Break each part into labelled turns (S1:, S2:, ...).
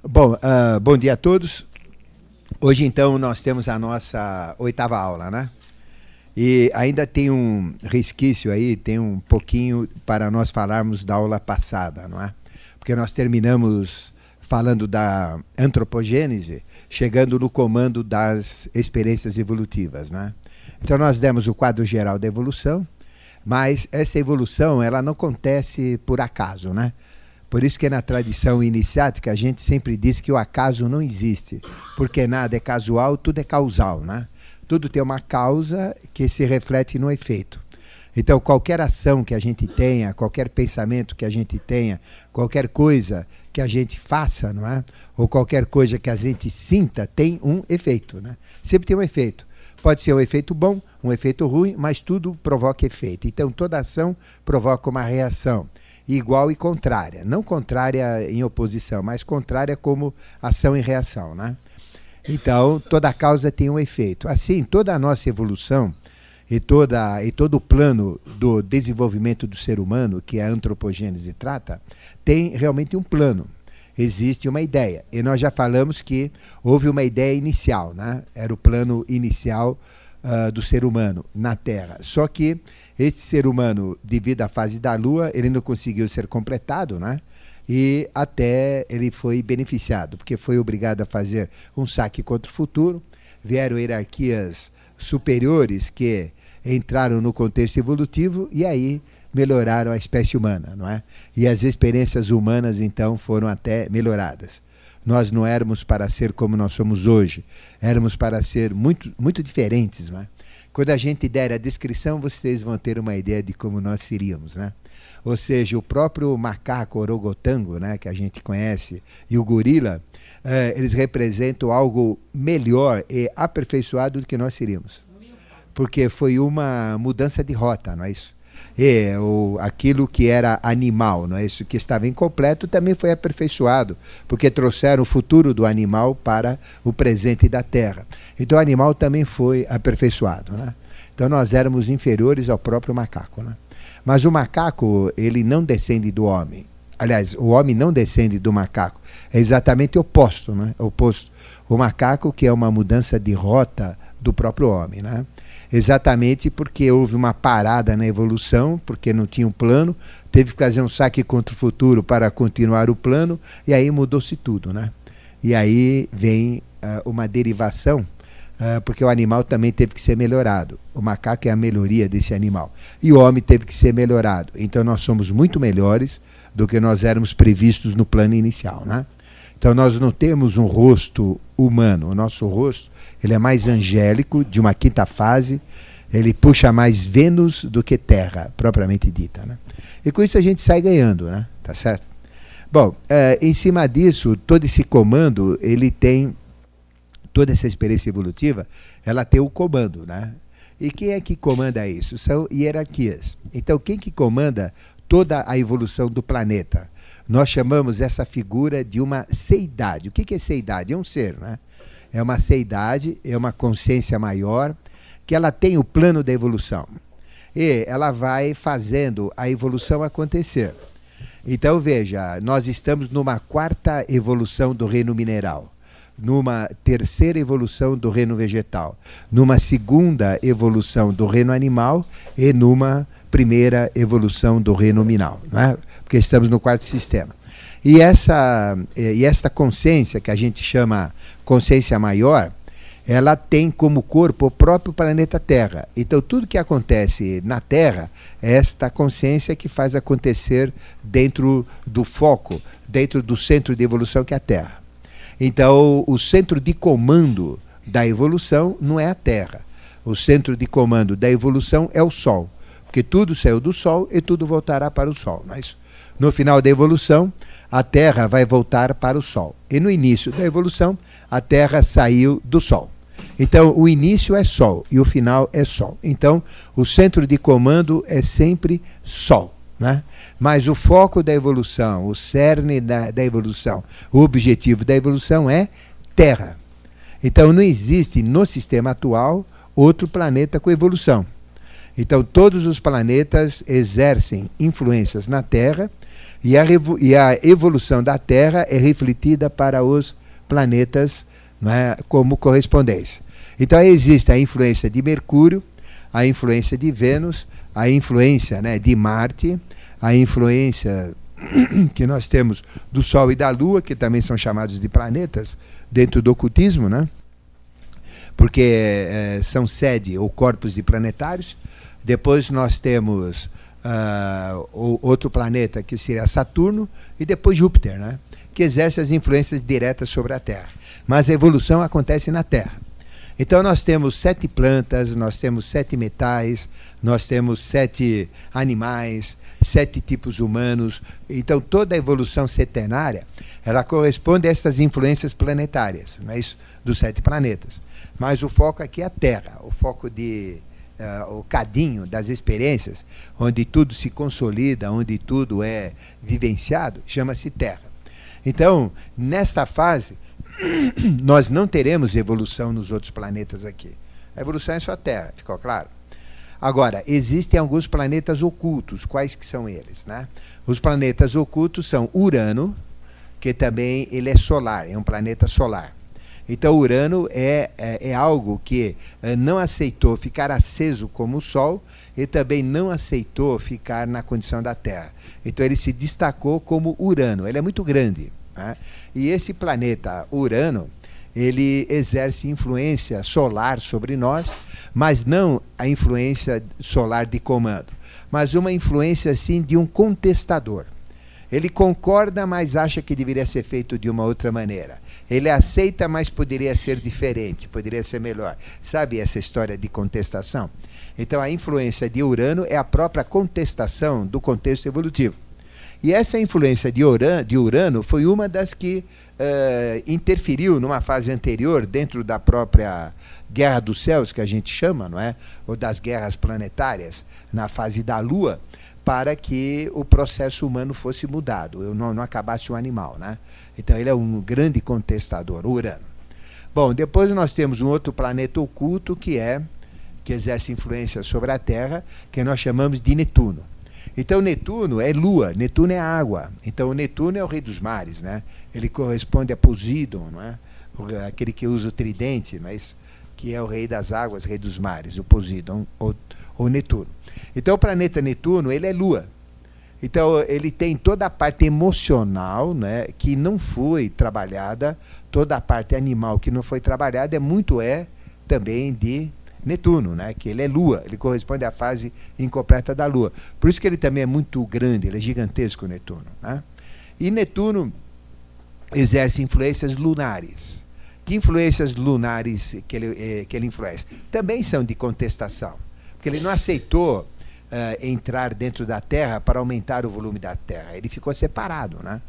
S1: Bom, uh, bom dia a todos. Hoje, então, nós temos a nossa oitava aula, né? E ainda tem um resquício aí, tem um pouquinho para nós falarmos da aula passada, não é? Porque nós terminamos falando da antropogênese, chegando no comando das experiências evolutivas, né? Então nós demos o quadro geral da evolução, mas essa evolução ela não acontece por acaso, né? Por isso que na tradição iniciática a gente sempre diz que o acaso não existe, porque nada é casual, tudo é causal, né? Tudo tem uma causa que se reflete no efeito. Então, qualquer ação que a gente tenha, qualquer pensamento que a gente tenha, qualquer coisa que a gente faça, não é? Ou qualquer coisa que a gente sinta, tem um efeito, né? Sempre tem um efeito. Pode ser um efeito bom, um efeito ruim, mas tudo provoca efeito. Então, toda ação provoca uma reação igual e contrária. Não contrária em oposição, mas contrária como ação e reação. Né? Então, toda causa tem um efeito. Assim, toda a nossa evolução e, toda, e todo o plano do desenvolvimento do ser humano, que a antropogênese trata, tem realmente um plano. Existe uma ideia. E nós já falamos que houve uma ideia inicial, né? era o plano inicial uh, do ser humano na Terra. Só que este ser humano, devido à fase da Lua, ele não conseguiu ser completado, né? E até ele foi beneficiado, porque foi obrigado a fazer um saque contra o futuro. Vieram hierarquias superiores que entraram no contexto evolutivo e aí melhoraram a espécie humana, não é? E as experiências humanas então foram até melhoradas. Nós não éramos para ser como nós somos hoje, éramos para ser muito muito diferentes, não é? Quando a gente der a descrição, vocês vão ter uma ideia de como nós seríamos, né? Ou seja, o próprio macaco orogotango, né, que a gente conhece, e o gorila, eh, eles representam algo melhor e aperfeiçoado do que nós seríamos. Porque foi uma mudança de rota, não é isso? E o, aquilo que era animal, não é isso? Que estava incompleto também foi aperfeiçoado, porque trouxeram o futuro do animal para o presente da terra. Então o animal também foi aperfeiçoado, né? Então nós éramos inferiores ao próprio macaco, né? Mas o macaco, ele não descende do homem. Aliás, o homem não descende do macaco. É exatamente o oposto, né? O oposto. O macaco que é uma mudança de rota do próprio homem, né? Exatamente porque houve uma parada na evolução, porque não tinha um plano, teve que fazer um saque contra o futuro para continuar o plano, e aí mudou-se tudo. Né? E aí vem uh, uma derivação, uh, porque o animal também teve que ser melhorado. O macaco é a melhoria desse animal. E o homem teve que ser melhorado. Então nós somos muito melhores do que nós éramos previstos no plano inicial. Né? Então nós não temos um rosto humano, o nosso rosto ele é mais angélico, de uma quinta fase, ele puxa mais Vênus do que Terra, propriamente dita. Né? E com isso a gente sai ganhando, né? tá certo? Bom, é, em cima disso, todo esse comando, ele tem, toda essa experiência evolutiva, ela tem o comando, né? E quem é que comanda isso? São hierarquias. Então, quem que comanda toda a evolução do planeta? Nós chamamos essa figura de uma seidade. O que, é seidade? É um ser, né? é uma seidade, é uma consciência maior, que ela tem o plano da evolução. E ela vai fazendo a evolução acontecer. Então veja, nós estamos numa quarta evolução do reino mineral, numa terceira evolução do reino vegetal, numa segunda evolução do reino animal e numa primeira evolução do reino mineral, né? Porque estamos no quarto sistema. E essa, e esta consciência que a gente chama consciência maior, ela tem como corpo o próprio planeta Terra. Então, tudo que acontece na Terra é esta consciência que faz acontecer dentro do foco, dentro do centro de evolução que é a Terra. Então, o centro de comando da evolução não é a Terra. O centro de comando da evolução é o Sol. Porque tudo saiu do Sol e tudo voltará para o Sol. Mas, no final da evolução, a Terra vai voltar para o Sol. E no início da evolução, a Terra saiu do Sol. Então, o início é Sol e o final é Sol. Então, o centro de comando é sempre Sol. Né? Mas o foco da evolução, o cerne da, da evolução, o objetivo da evolução é Terra. Então, não existe no sistema atual outro planeta com evolução. Então, todos os planetas exercem influências na Terra E a, e a evolução da Terra é refletida para os planetas é, como correspondência. Então existe a influência de Mercúrio, a influência de Vênus, a influência né, de Marte, a influência que nós temos do Sol e da Lua, que também são chamados de planetas dentro do ocultismo, né? porque é, são sede ou corpos de planetários. Depois nós temos uh, outro planeta, que seria Saturno, e depois Júpiter, né? que exerce as influências diretas sobre a Terra. Mas a evolução acontece na Terra. Então nós temos sete plantas, nós temos sete metais, nós temos sete animais, sete tipos humanos. Então toda a evolução setenária, ela corresponde a essas influências planetárias, não é isso? dos sete planetas. Mas o foco aqui é a Terra, o foco de uh, o cadinho das experiências, onde tudo se consolida, onde tudo é vivenciado, chama-se Terra. Então, nesta fase, nós não teremos evolução nos outros planetas aqui. A evolução é só Terra, ficou claro? Agora, existem alguns planetas ocultos. Quais que são eles? Né? Os planetas ocultos são Urano, que também ele é solar, é um planeta solar. Então, Urano é, é, é algo que é, não aceitou ficar aceso como o Sol e também não aceitou ficar na condição da Terra. Então, ele se destacou como Urano. Ele é muito grande. Né? E esse planeta Urano, ele exerce influência solar sobre nós, mas não a influência solar de comando, mas uma influência, assim, de um contestador. Ele concorda, mas acha que deveria ser feito de uma outra maneira. Ele aceita, mas poderia ser diferente, poderia ser melhor. Sabe essa história de contestação? Então, a influência de Urano é a própria contestação do contexto evolutivo. E essa influência de Urano, de Urano foi uma das que uh, interferiu numa fase anterior, dentro da própria Guerra dos Céus, que a gente chama, não é? Ou das guerras planetárias, na fase da Lua para que o processo humano fosse mudado, eu não, não acabasse o animal. Né? Então ele é um grande contestador, Urano. Bom, depois nós temos um outro planeta oculto que é que exerce influência sobre a Terra, que nós chamamos de Netuno. Então Netuno é lua, Netuno é água. Então Netuno é o rei dos mares, né? Ele corresponde a Poseidon, não é? Aquele que usa o tridente, mas que é o rei das águas, rei dos mares, o Poseidon ou, ou Netuno. Então o planeta Netuno, ele é lua. Então ele tem toda a parte emocional, né, que não foi trabalhada, toda a parte animal que não foi trabalhada é muito é também de Netuno, né, que ele é lua, ele corresponde à fase incompleta da lua. Por isso que ele também é muito grande, ele é gigantesco Netuno, né? E Netuno exerce influências lunares. Que influências lunares que ele, eh, que ele influencia? Também são de contestação, porque ele não aceitou uh, entrar dentro da Terra para aumentar o volume da Terra. Ele ficou separado, né?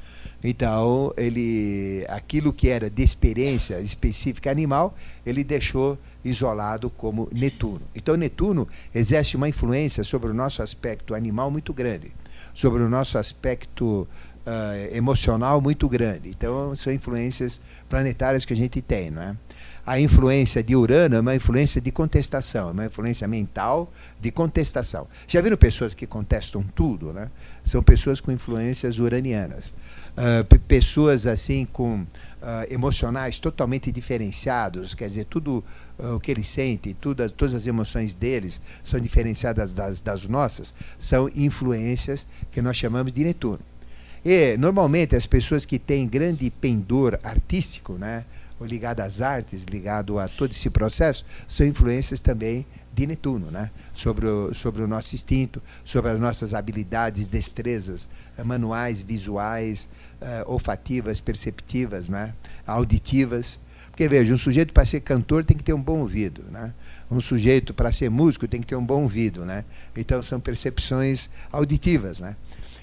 S1: Então, ele, aquilo que era de experiência específica animal, ele deixou isolado como Netuno. Então, Netuno exerce uma influência sobre o nosso aspecto animal muito grande, sobre o nosso aspecto uh, emocional muito grande. Então, são influências planetárias que a gente tem, não é? A influência de Urano é uma influência de contestação, é uma influência mental de contestação. Já viram pessoas que contestam tudo, né? São pessoas com influências uranianas. Uh, pessoas assim com uh, emocionais totalmente diferenciados, quer dizer, tudo uh, o que eles sentem, tudo, todas as emoções deles são diferenciadas das, das nossas, são influências que nós chamamos de Netuno. E, normalmente, as pessoas que têm grande pendor artístico, né? Ligado às artes, ligado a todo esse processo, são influências também de Netuno, né? sobre, o, sobre o nosso instinto, sobre as nossas habilidades, destrezas uh, manuais, visuais, uh, olfativas, perceptivas, né? auditivas. Porque veja, um sujeito para ser cantor tem que ter um bom ouvido, né? Um sujeito para ser músico tem que ter um bom ouvido, né? Então são percepções auditivas, né?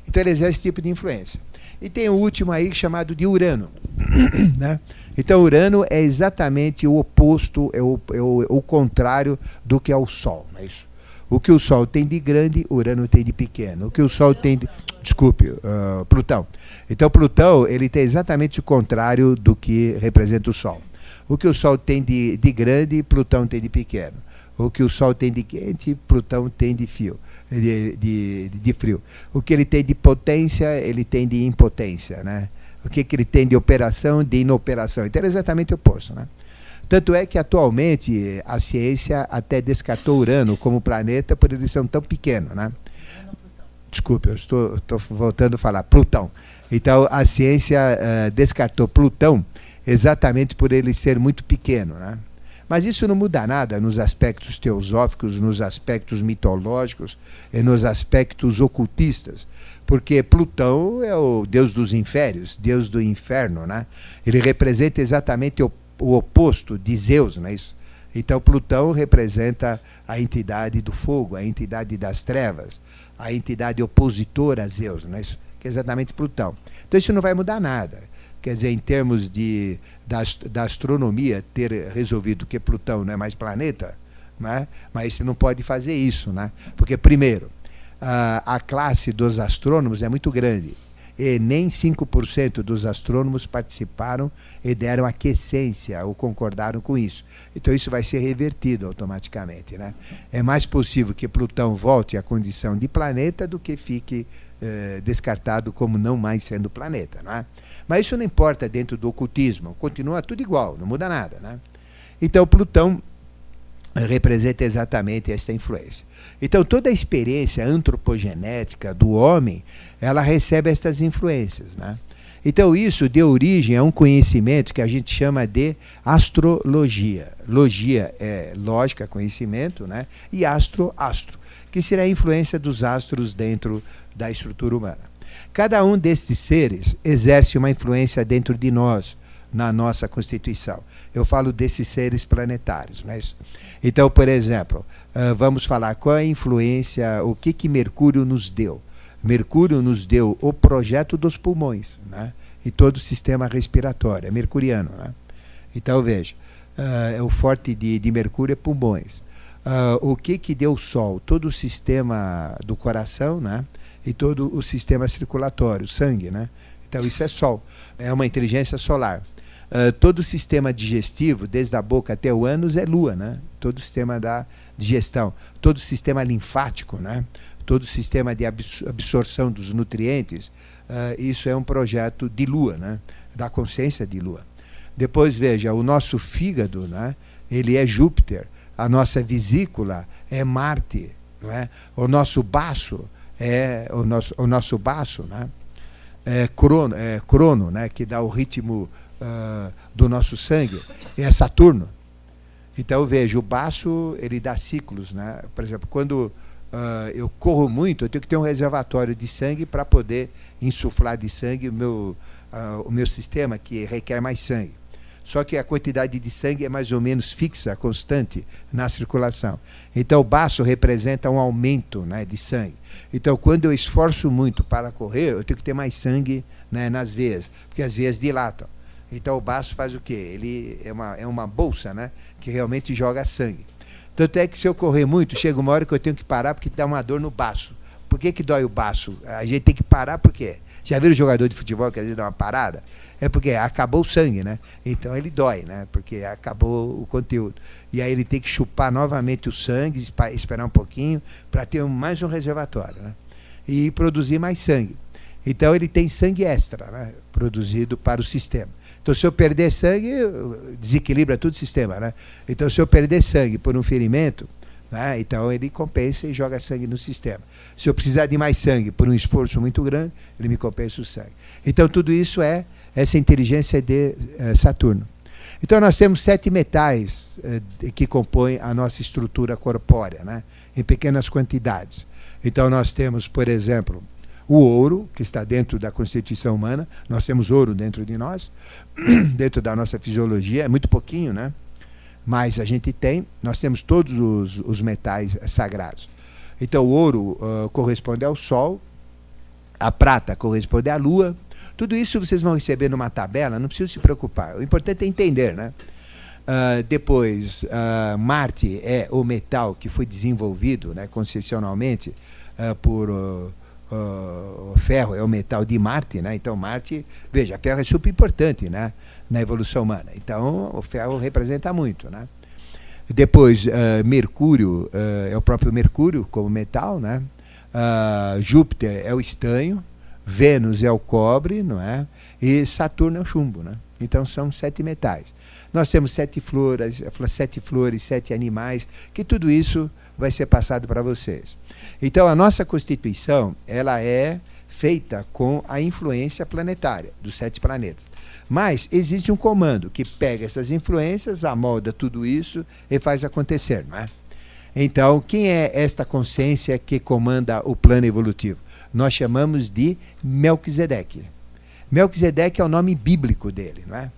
S1: Então ele exerce esse tipo de influência. E tem o último aí chamado de Urano. né? Então, Urano é exatamente o oposto, é o, é o, o contrário do que é o Sol. É isso? O que o Sol tem de grande, Urano tem de pequeno. O que o Sol tem de. Desculpe, uh, Plutão. Então, Plutão ele tem exatamente o contrário do que representa o Sol. O que o Sol tem de, de grande, Plutão tem de pequeno. O que o Sol tem de quente, Plutão tem de de, de, de, frio. O que ele tem de potência, ele tem de impotência, né? O que, que ele tem de operação, de inoperação. Então é exatamente o oposto, né? Tanto é que atualmente a ciência até descartou Urano como planeta por ele ser tão pequeno, né? Desculpe, eu estou, estou voltando a falar, Plutão. Então a ciência uh, descartou Plutão exatamente por ele ser muito pequeno, né? Mas isso não muda nada nos aspectos teosóficos, nos aspectos mitológicos e nos aspectos ocultistas. Porque Plutão é o deus dos inférios, deus do inferno, né? Ele representa exatamente o, o oposto de Zeus, não é isso? Então Plutão representa a entidade do fogo, a entidade das trevas, a entidade opositora a Zeus, não é isso? Que é exatamente Plutão. Então isso não vai mudar nada quer dizer, em termos de, da, da astronomia, ter resolvido que Plutão não é mais planeta, né? mas não pode fazer isso, né? porque, primeiro, a, classe dos astrônomos é muito grande e nem 5% dos astrônomos participaram e deram aquiescência ou concordaram com isso. Então isso vai ser revertido automaticamente. Né? É mais possível que Plutão volte à condição de planeta do que fique eh, descartado como não mais sendo planeta. Não é? Mas isso não importa dentro do ocultismo, continua tudo igual, não muda nada. Né? Então, Plutão representa exatamente essa influência. Então, toda a experiência antropogenética do homem, ela recebe essas influências. Né? Então, isso deu origem a um conhecimento que a gente chama de astrologia. Logia é lógica, conhecimento, né? e astro, astro, que será a influência dos astros dentro da estrutura humana. Cada um destes seres exerce uma influência dentro de nós, na nossa constituição. Eu falo desses seres planetários. É isso? Então, por exemplo, uh, vamos falar qual é a influência, o que, que Mercúrio nos deu. Mercúrio nos deu o projeto dos pulmões né? e todo o sistema respiratório, é mercuriano. Né? Então, veja, uh, o forte de, de Mercúrio é pulmões. Uh, o que, que deu o Sol? Todo o sistema do coração, né? e todo o sistema circulatório, sangue, né? Então isso é Sol, é uma inteligência solar. Uh, todo o sistema digestivo, desde a boca até o ânus, é Lua, né? Todo o sistema da digestão, todo o sistema linfático, né? Todo o sistema de absorção dos nutrientes, uh, isso é um projeto de Lua, né? Da consciência de Lua. Depois veja, o nosso fígado, né? Ele é Júpiter, a nossa vesícula é Marte, não é? O nosso baço é o nosso, o nosso baço, né? É crono, é crono, né? que dá o ritmo uh, do nosso sangue, é Saturno. Então veja, o baço ele dá ciclos, né? Por exemplo, quando uh, eu corro muito, eu tenho que ter um reservatório de sangue para poder insuflar de sangue o meu, uh, o meu sistema que requer mais sangue. Só que a quantidade de sangue é mais ou menos fixa, constante na circulação. Então o baço representa um aumento né, de sangue. Então quando eu esforço muito para correr, eu tenho que ter mais sangue né, nas veias, porque as veias dilatam. Então o baço faz o quê? Ele é uma, é uma bolsa né, que realmente joga sangue. Tanto é que se eu correr muito, chega uma hora que eu tenho que parar porque dá uma dor no baço. Por que, que dói o baço? A gente tem que parar por quê? Já viram jogador de futebol que às vezes dá uma parada? É porque acabou o sangue, né? Então ele dói, né? Porque acabou o conteúdo. E aí ele tem que chupar novamente o sangue, esperar um pouquinho, para ter mais um reservatório, né? E produzir mais sangue. Então ele tem sangue extra, né? Produzido para o sistema. Então, se eu perder sangue, desequilibra todo o sistema, né? Então, se eu perder sangue por um ferimento, né? Então ele compensa e joga sangue no sistema. Se eu precisar de mais sangue por um esforço muito grande, ele me compensa o sangue. Então tudo isso é essa inteligência de eh, Saturno. Então nós temos sete metais eh, que compõem a nossa estrutura corpórea, né? em pequenas quantidades. Então nós temos, por exemplo, o ouro, que está dentro da constituição humana, nós temos ouro dentro de nós, dentro da nossa fisiologia, é muito pouquinho, né? mas a gente tem, nós temos todos os, os metais sagrados. Então o ouro uh, corresponde ao Sol, a prata corresponde à Lua. Tudo isso vocês vão receber numa tabela, não precisa se preocupar. O importante é entender, né? Uh, depois, uh, Marte é o metal que foi desenvolvido né, concessionalmente por o ferro, é o metal de Marte, né? Então Marte, veja, ferro é super importante, né? na evolução humana. Então, o ferro representa muito. Né? Depois, uh, Mercúrio, uh, é o próprio Mercúrio como metal, né? Uh, Júpiter é o estanho, Vênus é o cobre, não é? E Saturno é o chumbo, né? Então são sete metais. Nós temos sete flores, sete flores, sete animais, que tudo isso vai ser passado para vocês. Então a nossa constituição, ela é feita com a influência planetária dos sete planetas. Mas existe um comando que pega essas influências, amolda tudo isso e faz acontecer, não é? Então, quem é esta consciência que comanda o plano evolutivo? Nós chamamos de Melquisedeque. Melquisedeque é o nome bíblico dele, não é?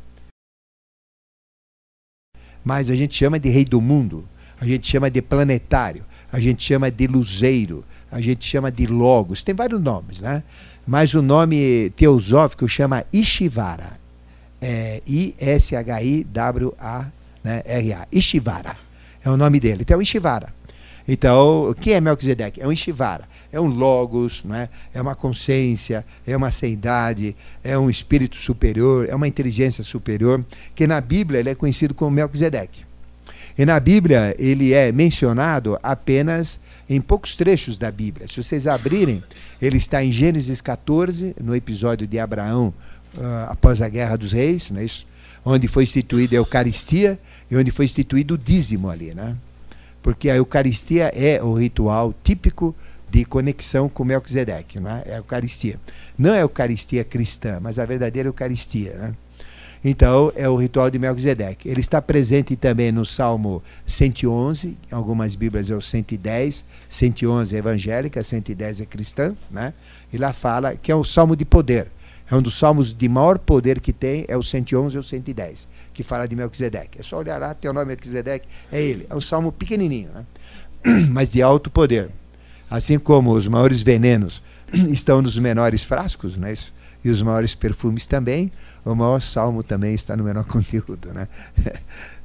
S1: Mas a gente chama de rei do mundo, a gente chama de planetário, a gente chama de luzeiro, a gente chama de logos, tem vários nomes, né? Mas o nome teosófico chama Ishivara. É, I-S-H-I-W-A-R-A. Né? Ishivara é o nome dele. Então, Ishivara. Então, quem é Melquisedeque? É um Ishivara, é um logos, não é? é uma consciência, é uma seidade, é um espírito superior, é uma inteligência superior, que na Bíblia ele é conhecido como Melquisedeque. E na Bíblia ele é mencionado apenas em poucos trechos da Bíblia. Se vocês abrirem, ele está em Gênesis 14, no episódio de Abraão, uh, após a Guerra dos Reis, não é isso? onde foi instituída a Eucaristia e onde foi instituído o dízimo ali, né? Porque a Eucaristia é o ritual típico de conexão com Melquisedeque, né? é a Eucaristia. Não é a Eucaristia cristã, mas a verdadeira Eucaristia. Né? Então, é o ritual de Melquisedeque. Ele está presente também no Salmo 111, em algumas Bíblias é o 110, 111 é evangélica, 110 é cristã, né? e lá fala que é o Salmo de poder. É um dos salmos de maior poder que tem, é o 111 e o 110, que fala de Melquisedeque. É só olhar lá, tem o nome Melquisedeque, é ele. É um salmo pequenininho, né? mas de alto poder. Assim como os maiores venenos estão nos menores frascos, né? e os maiores perfumes também, o maior salmo também está no menor conteúdo né?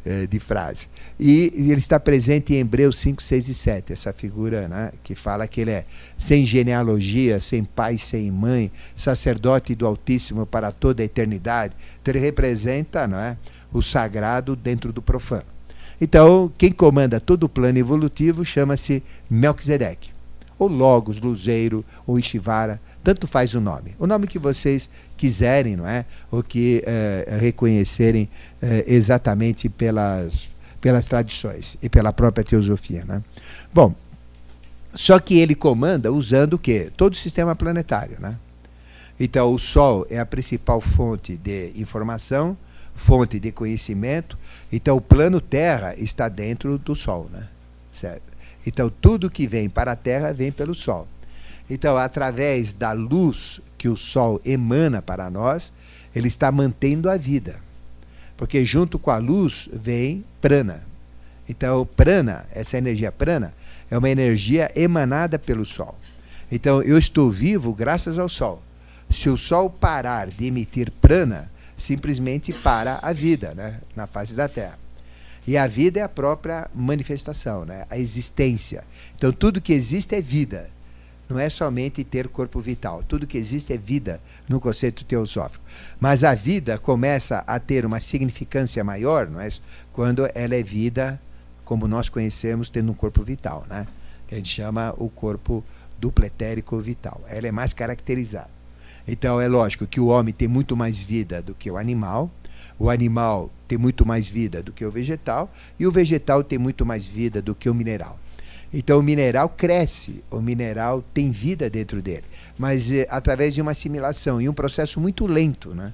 S1: É, de frase. E, ele está presente em Hebreus 5, 6 e 7, essa figura né, que fala que ele é sem genealogia, sem pai, sem mãe, sacerdote do Altíssimo para toda a eternidade. Então ele representa não é, o sagrado dentro do profano. Então, quem comanda todo o plano evolutivo chama-se Melquisedeque, ou Logos, Luzeiro, ou Ishivara, tanto faz o nome. O nome que vocês quiserem, não é? Ou que é, reconhecerem é, exatamente pelas, pelas tradições e pela própria teosofia, né? Bom, só que ele comanda usando o quê? Todo o sistema planetário, né? Então, o Sol é a principal fonte de informação, fonte de conhecimento. Então, o plano Terra está dentro do Sol, né? Certo? Então, tudo que vem para a Terra vem pelo Sol. Então, através da luz que o Sol emana para nós, ele está mantendo a vida. Porque junto com a luz vem prana. Então, prana, essa energia prana, é uma energia emanada pelo Sol. Então, eu estou vivo graças ao Sol. Se o Sol parar de emitir prana, simplesmente para a vida né, na face da Terra. E a vida é a própria manifestação, né, a existência. Então, tudo que existe é vida não é somente ter corpo vital. Tudo que existe é vida no conceito teosófico. Mas a vida começa a ter uma significância maior, não é? Quando ela é vida como nós conhecemos tendo um corpo vital, né? Que a gente chama o corpo dupletérico vital. Ela é mais caracterizada. Então é lógico que o homem tem muito mais vida do que o animal, o animal tem muito mais vida do que o vegetal e o vegetal tem muito mais vida do que o mineral. Então o mineral cresce, o mineral tem vida dentro dele, mas é, através de uma assimilação e um processo muito lento, né?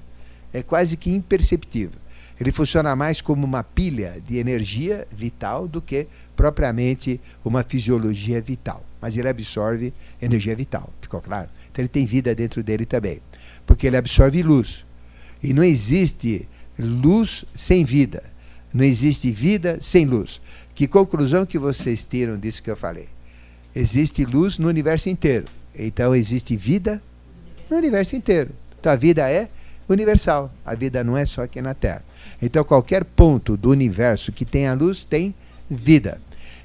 S1: É quase que imperceptível. Ele funciona mais como uma pilha de energia vital do que propriamente uma fisiologia vital. Mas ele absorve energia vital, ficou claro? Então ele tem vida dentro dele também, porque ele absorve luz. E não existe luz sem vida. Não existe vida sem luz. Que conclusão que vocês tiram disso que eu falei? Existe luz no universo inteiro. Então existe vida no universo inteiro. Então a vida é universal. A vida não é só aqui na Terra. Então qualquer ponto do universo que tenha luz tem vida.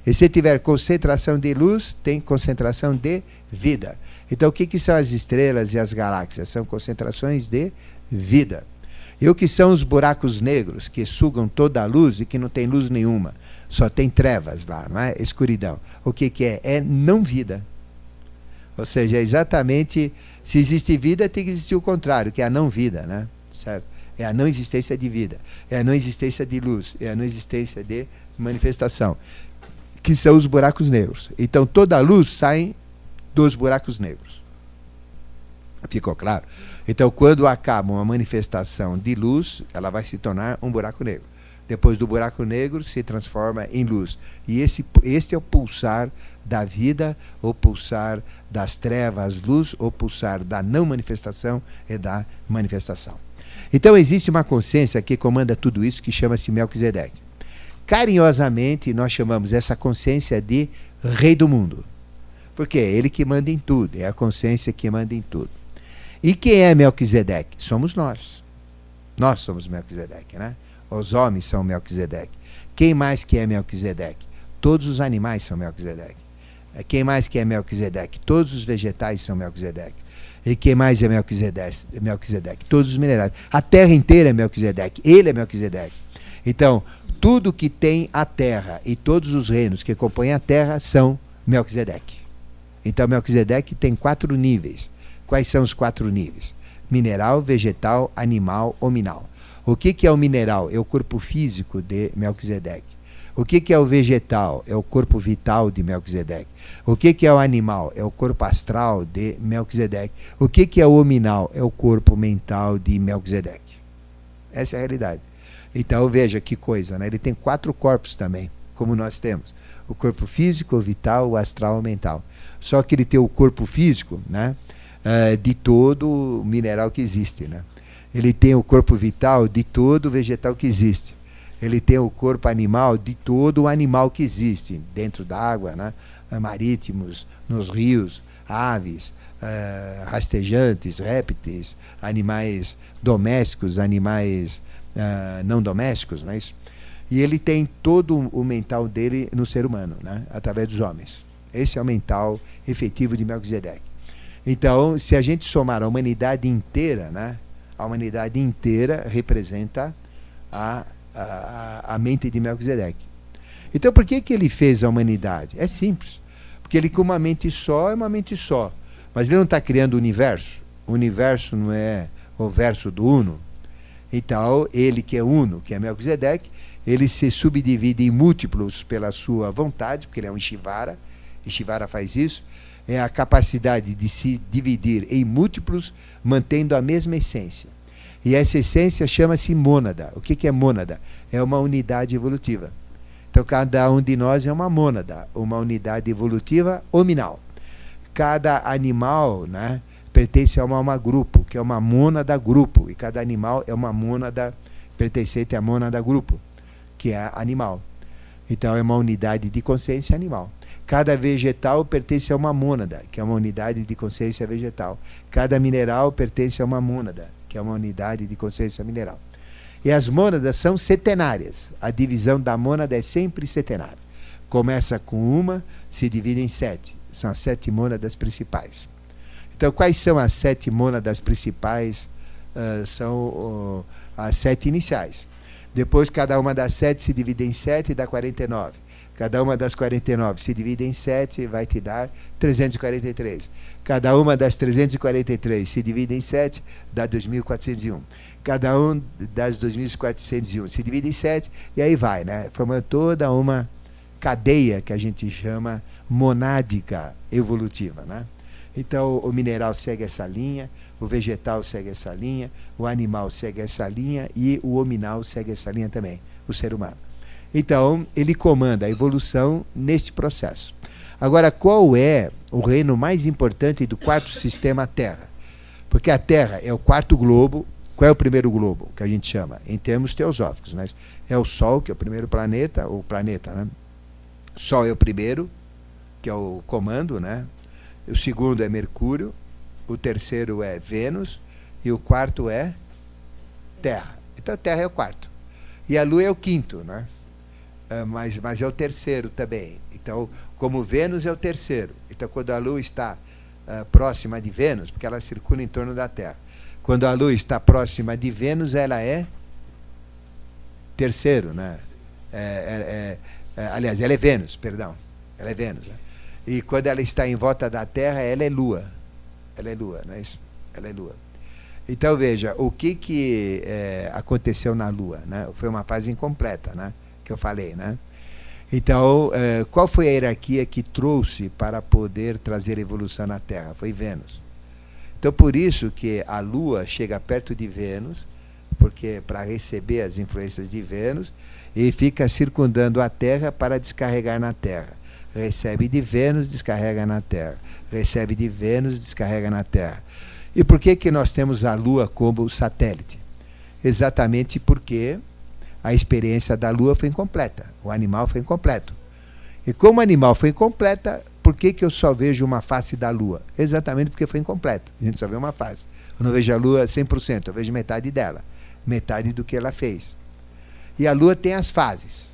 S1: E se tiver concentração de luz, tem concentração de vida. Então o que, que são as estrelas e as galáxias? São concentrações de vida. E o que são os buracos negros que sugam toda a luz e que não tem luz nenhuma? Só tem trevas lá, não é? Escuridão. O que, que é? É não vida. Ou seja, é exatamente se existe vida, tem que existir o contrário, que é a não vida, né? Certo? É a não existência de vida, é a não existência de luz, é a não existência de manifestação, que são os buracos negros. Então toda a luz sai dos buracos negros. Ficou claro? Então, quando acaba uma manifestação de luz, ela vai se tornar um buraco negro. Depois do buraco negro, se transforma em luz. E esse, esse é o pulsar da vida, o pulsar das trevas, luz, o pulsar da não manifestação e da manifestação. Então, existe uma consciência que comanda tudo isso, que chama-se Melquisedeque. Carinhosamente, nós chamamos essa consciência de Rei do Mundo. Porque é ele que manda em tudo, é a consciência que manda em tudo. E quem é Melquisedeque? Somos nós. Nós somos Melquisedeque, né? Os homens são Melquisedeque. Quem mais que é Melquisedeque? Todos os animais são Melquisedeque. É, quem mais que é Melquisedeque? Todos os vegetais são Melquisedeque. E quem mais é Melquisedeque? Melquisedeque? Todos os minerais. A terra inteira é Melquisedeque. Ele é Melquisedeque. Então, tudo que tem a terra e todos os reinos que compõem a terra são Melquisedeque. Então, Melquisedeque tem quatro níveis. Quais são os quatro níveis? Mineral, vegetal, animal, hominal. O que, que é o mineral? É o corpo físico de Melquisedeque. O que, que é o vegetal? É o corpo vital de Melquisedeque. O que, que é o animal? É o corpo astral de Melquisedeque. O que, que é o hominal? É o corpo mental de Melquisedeque. Essa é a realidade. Então veja que coisa, né? ele tem quatro corpos também, como nós temos. O corpo físico, o vital, o astral, o mental. Só que ele tem o corpo físico, né? uh, de todo mineral que existe. Né? Ele tem o corpo vital de todo vegetal que existe. Ele tem o corpo animal de todo o animal que existe dentro da água, né? marítimos, nos rios, aves, uh, rastejantes, répteis, animais domésticos, animais uh, não domésticos, não é isso? E ele tem todo o mental dele no ser humano, né? através dos homens. Esse é o mental efetivo de Melquisedeque. Então, se a gente somar a humanidade inteira, né, a humanidade inteira representa a, a, a mente de Melquisedeque. Então, por que, que ele fez a humanidade? É simples. Porque ele, com uma mente só, é uma mente só. Mas ele não está criando o universo. O universo não é o verso do Uno. Então, ele que é Uno, que é Melquisedeque, ele se subdivide em múltiplos pela sua vontade, porque ele é um Shivara. Shivara faz isso é a capacidade de se dividir em múltiplos, mantendo a mesma essência. E essa essência chama-se mônada. O que, é mônada? É uma unidade evolutiva. Então, cada um de nós é uma mônada, uma unidade evolutiva hominal. Cada animal né, pertence a uma, uma grupo, que é uma mônada grupo. E cada animal é uma mônada pertencente à mônada grupo, que é animal. Então, é uma unidade de consciência animal. Cada vegetal pertence a uma mônada, que é uma unidade de consciência vegetal. Cada mineral pertence a uma mônada, que é uma unidade de consciência mineral. E as mônadas são setenárias. A divisão da mônada é sempre setenária. Começa com uma, se divide em sete. São as sete mônadas principais. Então, quais são as sete mônadas principais? Uh, são uh, as sete iniciais. Depois, cada uma das sete se divide em sete e dá 49. Cada uma das 49 se divide em 7, vai te dar 343. Cada uma das 343 se divide em 7, dá 2.401. Cada uma das 2.401 se divide em 7, e aí vai, né? Formando toda uma cadeia que a gente chama monádica evolutiva, né? Então, o mineral segue essa linha, o vegetal segue essa linha, o animal segue essa linha e o hominal segue essa linha também, o ser humano. Então, ele comanda a evolução neste processo. Agora, qual é o reino mais importante do quarto sistema Terra? Porque a Terra é o quarto globo. Qual é o primeiro globo que a gente chama? Em termos teosóficos, né? É o Sol, que é o primeiro planeta, o planeta, né? Sol é o primeiro, que é o comando, né? O segundo é Mercúrio, o terceiro é Vênus e o quarto é Terra. Então, a Terra é o quarto. E a Lua é o quinto, né? Uh, mas, mas é o terceiro também. Então, como Vênus é o terceiro. Então, quando a Lua está uh, próxima de Vênus, porque ela circula em torno da Terra, quando a Lua está próxima de Vênus, ela é terceiro, né? É, é, é, é aliás, ela é Vênus, perdão. Ela é Vênus. Né? E quando ela está em volta da Terra, ela é lua. Ela é lua, não é isso? Ela é lua. Então veja, o que, que é, aconteceu na Lua? Né? Foi uma fase incompleta, né? Que eu falei. Né? Então, é, qual foi a hierarquia que trouxe para poder trazer evolução na Terra? Foi Vênus. Então, por isso que a Lua chega perto de Vênus, porque para receber as influências de Vênus, e fica circundando a Terra para descarregar na Terra. Recebe de Vênus, descarrega na Terra. Recebe de Vênus, descarrega na Terra. E por que, que nós temos a Lua como satélite? Exatamente porque a experiência da Lua foi incompleta, o animal foi incompleto. E como o animal foi incompleta, por que, que eu só vejo uma face da Lua? Exatamente porque foi incompleta. A gente só vê uma face. Eu não vejo a Lua 100%, eu vejo metade dela, metade do que ela fez. E a Lua tem as fases,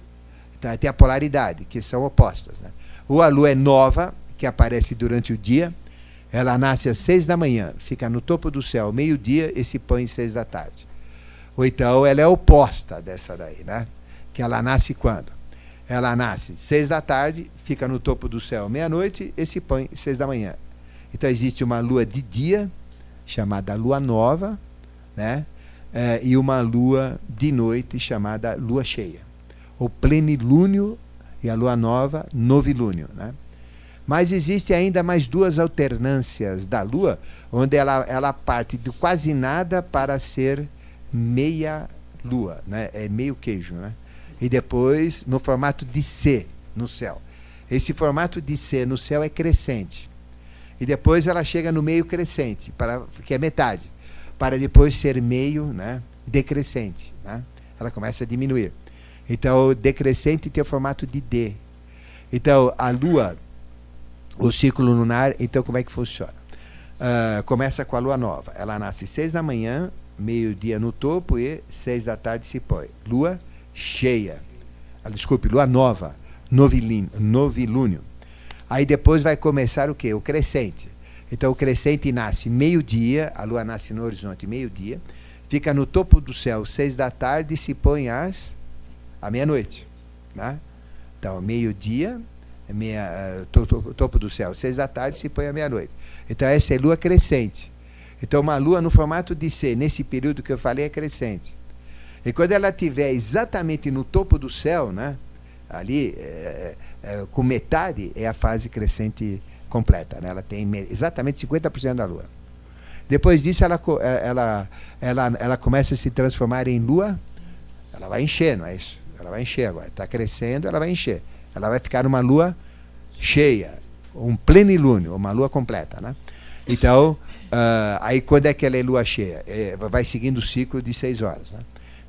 S1: então, tem a polaridade, que são opostas. Né? Ou a Lua é nova, que aparece durante o dia, ela nasce às seis da manhã, fica no topo do céu meio-dia e se põe às seis da tarde. Ou então ela é oposta dessa daí, né? Que ela nasce quando? Ela nasce seis da tarde, fica no topo do céu meia-noite e se põe seis da manhã. Então existe uma lua de dia, chamada lua nova, né? É, e uma lua de noite, chamada lua cheia. O plenilúnio e a lua nova, novilúnio, né? Mas existe ainda mais duas alternâncias da Lua, onde ela, ela parte do quase nada para ser meia Lua, né? é meio queijo. Né? E depois no formato de C no céu. Esse formato de C no céu é crescente. E depois ela chega no meio crescente, para, que é metade, para depois ser meio né, decrescente. Né? Ela começa a diminuir. Então, decrescente tem o formato de D. Então, a Lua o ciclo lunar, então como é que funciona? Uh, começa com a lua nova. Ela nasce seis da manhã, meio-dia no topo e seis da tarde se põe. Lua cheia. Ah, desculpe, lua nova, novilúnio. Aí depois vai começar o quê? O crescente. Então o crescente nasce meio-dia, a lua nasce no horizonte meio-dia, fica no topo do céu seis da tarde e se põe às à meia-noite. Né? Então, meio-dia, meia, uh, topo do céu, seis da tarde se põe à meia-noite. Então essa é lua crescente. Então uma lua no formato de C, nesse período que eu falei, é crescente. E quando ela estiver exatamente no topo do céu, né, ali, é, é, com metade, é a fase crescente completa. Né? Ela tem exatamente 50% da lua. Depois disso, ela, ela, ela, ela começa a se transformar em lua, ela vai encher, não é isso? Ela vai encher agora. Está crescendo, ela vai encher. Ela vai ficar uma lua cheia, um plenilúnio, uma lua completa. Né? Então, uh, aí quando é que ela é lua cheia? É, vai seguindo o ciclo de seis horas. Né?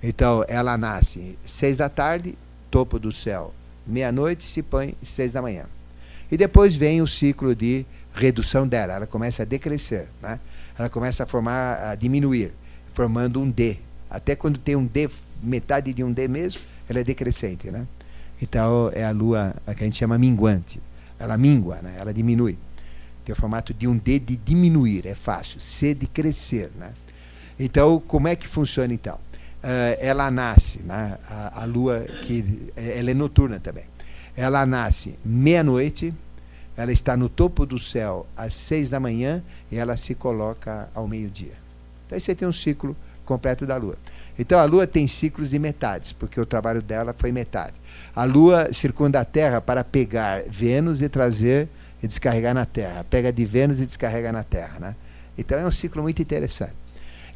S1: Então, ela nasce seis da tarde, topo do céu, meia-noite, se põe seis da manhã. E depois vem o ciclo de redução dela, ela começa a decrescer, né? ela começa a formar, a diminuir, formando um D. Até quando tem um D, metade de um D mesmo, ela é decrescente. Né? Então é a lua a que a gente chama minguante. Ela mingua, né? ela diminui. Tem o formato de um D de diminuir, é fácil. C de crescer. Né? Então, como é que funciona então? Uh, ela nasce, né? a, a lua, que ela é noturna também. Ela nasce meia-noite, ela está no topo do céu às seis da manhã e ela se coloca ao meio-dia. Então aí você tem um ciclo completo da lua. Então a lua tem ciclos de metades, porque o trabalho dela foi metade. A Lua circunda a Terra para pegar Vênus e trazer e descarregar na Terra. Pega de Vênus e descarrega na Terra. Né? Então é um ciclo muito interessante.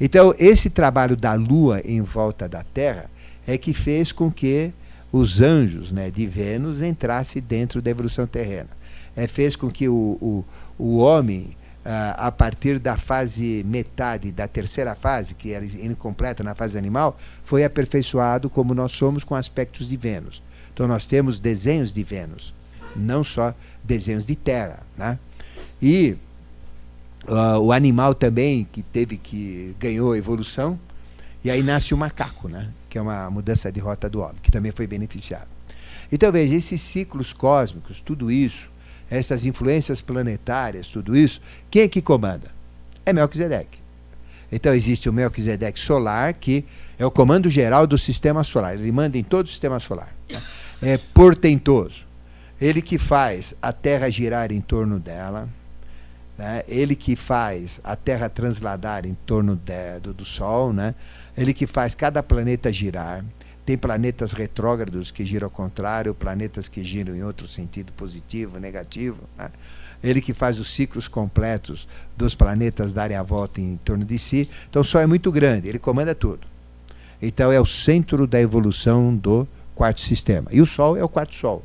S1: Então, esse trabalho da Lua em volta da Terra é que fez com que os anjos né, de Vênus entrassem dentro da evolução terrena. É, fez com que o, o, o homem, ah, a partir da fase metade, da terceira fase, que era incompleta na fase animal, foi aperfeiçoado como nós somos com aspectos de Vênus. Então nós temos desenhos de Vênus, não só desenhos de Terra. Né? E uh, o animal também que teve que ganhou evolução, e aí nasce o macaco, né? que é uma mudança de rota do homem, que também foi beneficiado. Então veja, esses ciclos cósmicos, tudo isso, essas influências planetárias, tudo isso, quem é que comanda? É Melquisedeque. Então existe o Melquisedeque solar, que é o comando geral do sistema solar. Ele manda em todo o sistema solar. Né? é portentoso. Ele que faz a Terra girar em torno dela, né? ele que faz a Terra transladar em torno de, do, do Sol, né? ele que faz cada planeta girar. Tem planetas retrógrados que giram ao contrário, planetas que giram em outro sentido positivo, negativo. Né? Ele que faz os ciclos completos dos planetas darem a volta em torno de si. Então o Sol é muito grande, ele comanda tudo. Então é o centro da evolução do quarto sistema. E o Sol é o quarto Sol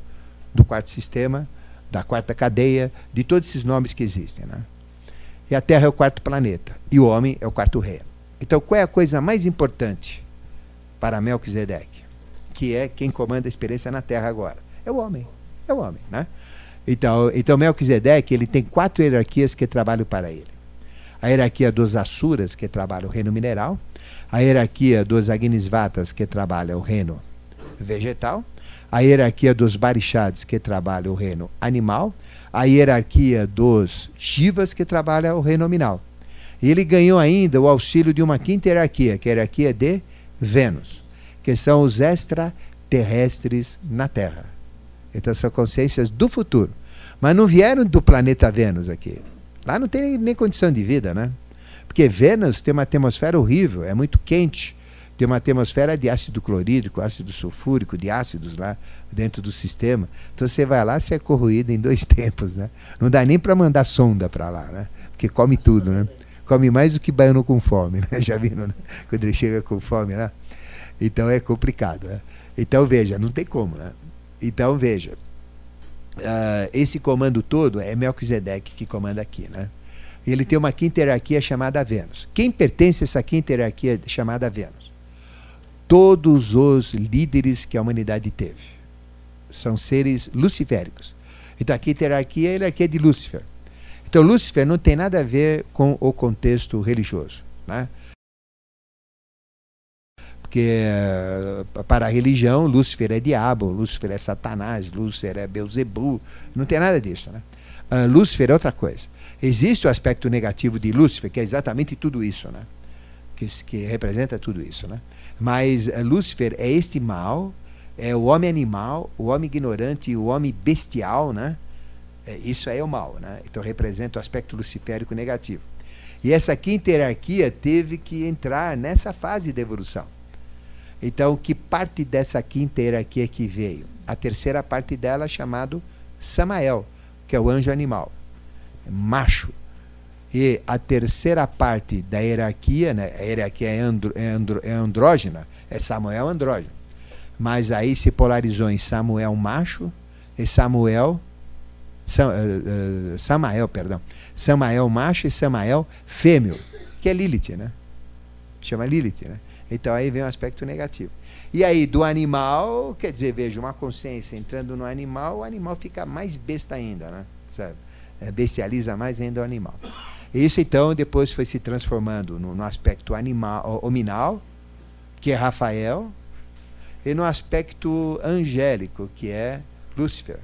S1: do quarto sistema da quarta cadeia, de todos esses nomes que existem. Né? E a Terra é o quarto planeta, e o homem é o quarto reino. Então, qual é a coisa mais importante para Melquisedeque? Que é quem comanda a experiência na Terra agora. É o homem. É o homem, né? Então, então Melquisedeque, ele tem quatro hierarquias que trabalham para ele. A hierarquia dos Asuras, que trabalha o reino mineral. A hierarquia dos Agnisvatas, que trabalha o reino vegetal a hierarquia dos barichads, que trabalha o reino animal, a hierarquia dos shivas, que trabalha o reino nominal. E ele ganhou ainda o auxílio de uma quinta hierarquia, que é a hierarquia de Vênus, que são os extraterrestres na Terra. Então são consciências do futuro. Mas não vieram do planeta Vênus aqui. Lá não tem nem condição de vida, né? Porque Vênus tem uma atmosfera horrível, é muito quente tem uma atmosfera de ácido clorídrico, ácido sulfúrico, de ácidos lá dentro do sistema. Então você vai lá, você é corroído em dois tempos, né? Não dá nem para mandar sonda para lá, né? Porque come tudo, né? Come mais do que baiano com fome, né? Já viram, né? Quando ele chega com fome lá. Então é complicado, né? Então veja, não tem como, né? Então veja, uh, esse comando todo é Melquisedeque que comanda aqui, né? Ele tem uma quinta hierarquia chamada Vênus. Quem pertence a essa quinta hierarquia chamada Vênus? Todos os líderes que a humanidade teve. São seres luciféricos. Então aqui hierarquia é a hierarquia de Lúcifer. Então Lúcifer não tem nada a ver com o contexto religioso. Né? Porque eh, para a religião, Lúcifer é diabo, Lúcifer é Satanás, Lúcifer é Beuzebu, não tem nada disso. Né? Uh, Lúcifer é outra coisa. Existe o aspecto negativo de Lúcifer, que é exatamente tudo isso, né? que, que representa tudo isso. Né? Mas uh, Lúcifer é este mal, é o homem animal, o homem ignorante, o homem bestial, né? É, isso aí é o mal, né? Então representa o aspecto luciférico negativo. E essa quinta hierarquia teve que entrar nessa fase de evolução. Então, que parte dessa quinta hierarquia que veio? A terceira parte dela é chamado Samael, que é o anjo animal, macho, e a terceira parte da hierarquia, né, a hierarquia é, andro, é, andro, é andrógena, é Samuel andrógeno. Mas aí se polarizou em Samuel macho e Samuel Sam, uh, uh, Samael, perdão. Samael macho e Samael fêmeo, que é Lilith, né? Chama Lilith, né? Então aí vem um aspecto negativo. E aí do animal, quer dizer, veja, uma consciência entrando no animal, o animal fica mais besta ainda, né? Sabe? É, bestializa mais ainda o animal. Isso então depois foi se transformando no, no aspecto animal, hominal, que é Rafael, e no aspecto angélico, que é Lúcifer.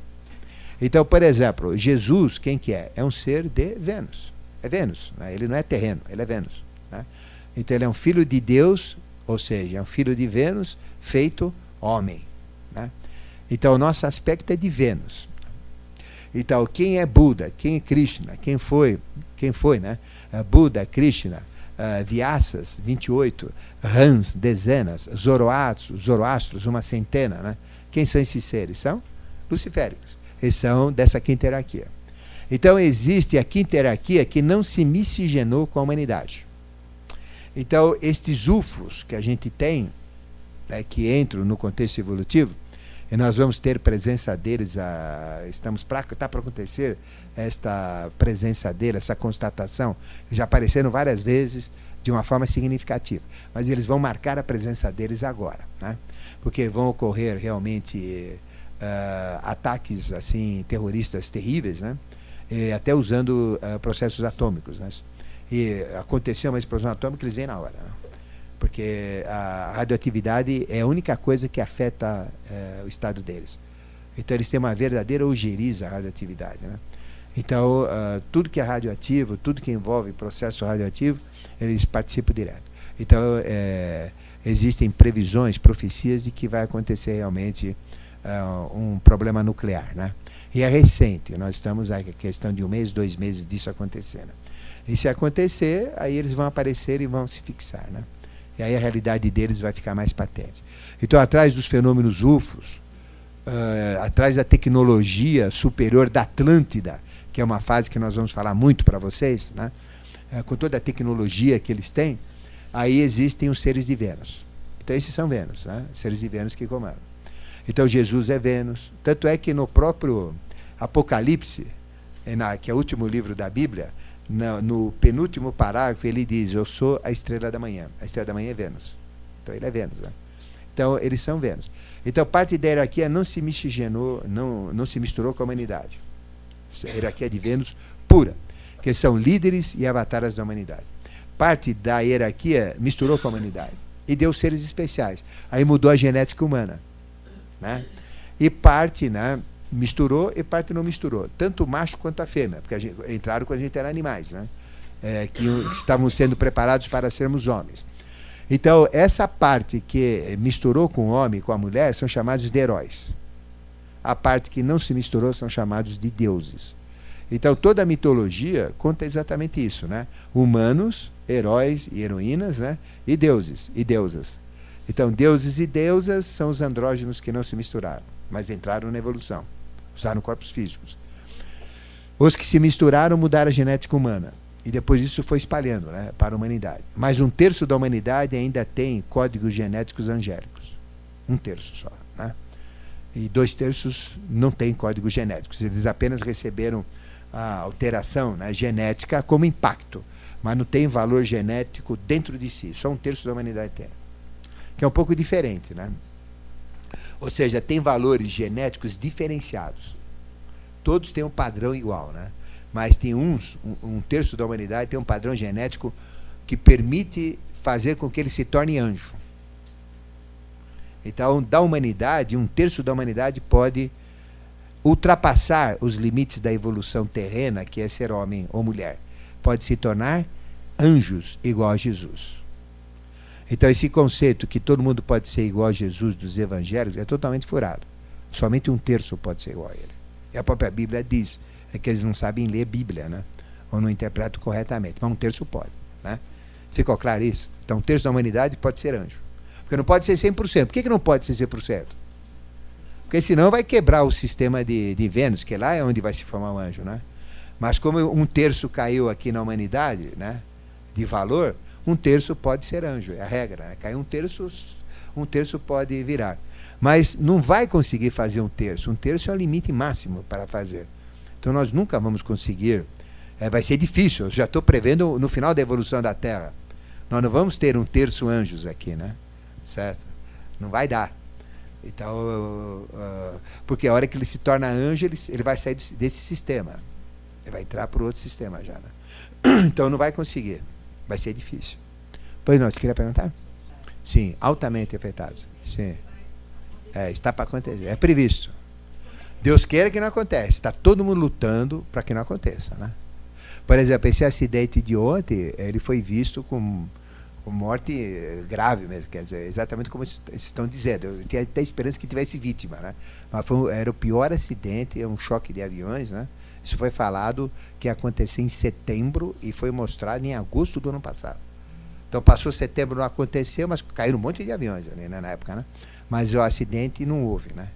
S1: Então, por exemplo, Jesus, quem que é? É um ser de Vênus. É Vênus. Né? Ele não é terreno, ele é Vênus. Né? Então ele é um filho de Deus, ou seja, é um filho de Vênus feito homem. Né? Então o nosso aspecto é de Vênus. Então, quem é Buda? Quem é Krishna? Quem foi? Quem foi, né? Uh, Buda, Krishna, uh, Vyasas, 28, Rans, dezenas, Zoroastros, Zoroastros, uma centena, né? Quem são esses seres? São luciféricos. Eles são dessa quinta hierarquia. Então, existe a quinta hierarquia que não se miscigenou com a humanidade. Então, estes UFOs que a gente tem, né, que entram no contexto evolutivo, e nós vamos ter presença deles, a, estamos para está para acontecer esta presença deles, essa constatação, já apareceram várias vezes de uma forma significativa, mas eles vão marcar a presença deles agora, né? porque vão ocorrer realmente uh, ataques assim terroristas terríveis, né? E até usando uh, processos atômicos, né? E aconteceu uma explosão atômica, eles vêm na hora. Né? Porque a radioatividade é a única coisa que afeta é, o estado deles. Então eles têm uma verdadeira ojeriza à radioatividade. Né? Então uh, tudo que é radioativo, tudo que envolve processo radioativo, eles participam direto. Então é, existem previsões, profecias de que vai acontecer realmente uh, um problema nuclear. Né? E é recente, nós estamos a questão de um mês, dois meses disso acontecendo. E se acontecer, aí eles vão aparecer e vão se fixar. Né? E aí a realidade deles vai ficar mais patente. Então, atrás dos fenômenos UFOs, uh, atrás da tecnologia superior da Atlântida, que é uma fase que nós vamos falar muito para vocês, né? Uh, com toda a tecnologia que eles têm, aí existem os seres de Vênus. Então, esses são Vênus, né? seres de Vênus que comandam. Então, Jesus é Vênus. Tanto é que no próprio Apocalipse, é que é o último livro da Bíblia, no, no, penúltimo parágrafo, ele diz: Eu sou a estrela da manhã. A estrela da manhã é Vênus. Então ele é Vênus. Né? Então eles são Vênus. Então parte da hierarquia não se miscigenou, não, não se misturou com a humanidade. A hierarquia de Vênus pura, que são líderes e avatares da humanidade. Parte da hierarquia misturou com a humanidade e deu seres especiais. Aí mudou a genética humana. Né? E parte, né? Misturou e parte não misturou, tanto o macho quanto a fêmea, porque a gente, entraram quando a gente era animais, né? É, que, que estavam sendo preparados para sermos homens. Então, essa parte que misturou com o homem, com a mulher, são chamados de heróis. A parte que não se misturou são chamados de deuses. Então, toda a mitologia conta exatamente isso, né? Humanos, heróis e heroínas, né? E deuses e deusas. Então, deuses e deusas são os andrógenos que não se misturaram, mas entraram na evolução usaram corpos físicos. Os que se misturaram mudaram a genética humana. E depois isso foi espalhando né, para a humanidade. Mas um terço da humanidade ainda tem códigos genéticos angélicos. Um terço só. Né? E dois terços não têm códigos genéticos. Eles apenas receberam a alteração né, genética como impacto. Mas não tem valor genético dentro de si. Só um terço da humanidade tem. Que é um pouco diferente. Né? Ou seja, tem valores genéticos diferenciados. Todos têm um padrão igual, né? Mas tem uns, um, um terço da humanidade tem um padrão genético que permite fazer com que ele se torne anjo. Então, da humanidade, um terço da humanidade pode ultrapassar os limites da evolução terrena, que é ser homem ou mulher. Pode se tornar anjos igual a Jesus. Então, esse conceito que todo mundo pode ser igual a Jesus dos evangelhos é totalmente furado. Somente um terço pode ser igual a ele. E a própria Bíblia diz é que eles não sabem ler Bíblia, né? ou não interpretam corretamente. Mas um terço pode. Né? Ficou claro isso? Então, um terço da humanidade pode ser anjo. Porque não pode ser 100%. Por que, que não pode ser 100%? Porque senão vai quebrar o sistema de, de Vênus, que lá é onde vai se formar o anjo. Né? Mas como um terço caiu aqui na humanidade, né, de valor, um terço pode ser anjo, é a regra. Né? Cai um terço, um terço pode virar. Mas não vai conseguir fazer um terço. Um terço é o limite máximo para fazer. Então nós nunca vamos conseguir. É, vai ser difícil. Eu já estou prevendo no final da evolução da Terra. Nós não vamos ter um terço anjos aqui, né? Certo? Não vai dar. Então, uh, porque a hora que ele se torna anjo, ele, ele vai sair desse sistema. Ele vai entrar para outro sistema já. Né? Então não vai conseguir. Vai ser difícil. Pois não, você queria perguntar? Sim, altamente afetado. Sim. É, está para acontecer. É previsto. Deus queira que não aconteça. Está todo mundo lutando para que não aconteça. Né? Por exemplo, esse acidente de ontem, ele foi visto com, com morte grave mesmo. Quer dizer, exatamente como estão dizendo. Eu tinha até esperança que tivesse vítima. Né? Mas foi, era o pior acidente, é um choque de aviões, né? Isso foi falado que ia acontecer em setembro e foi mostrado em agosto do ano passado. Então passou setembro, não aconteceu, mas caíram um monte de aviões ali né, na época, né? Mas o acidente não houve, né?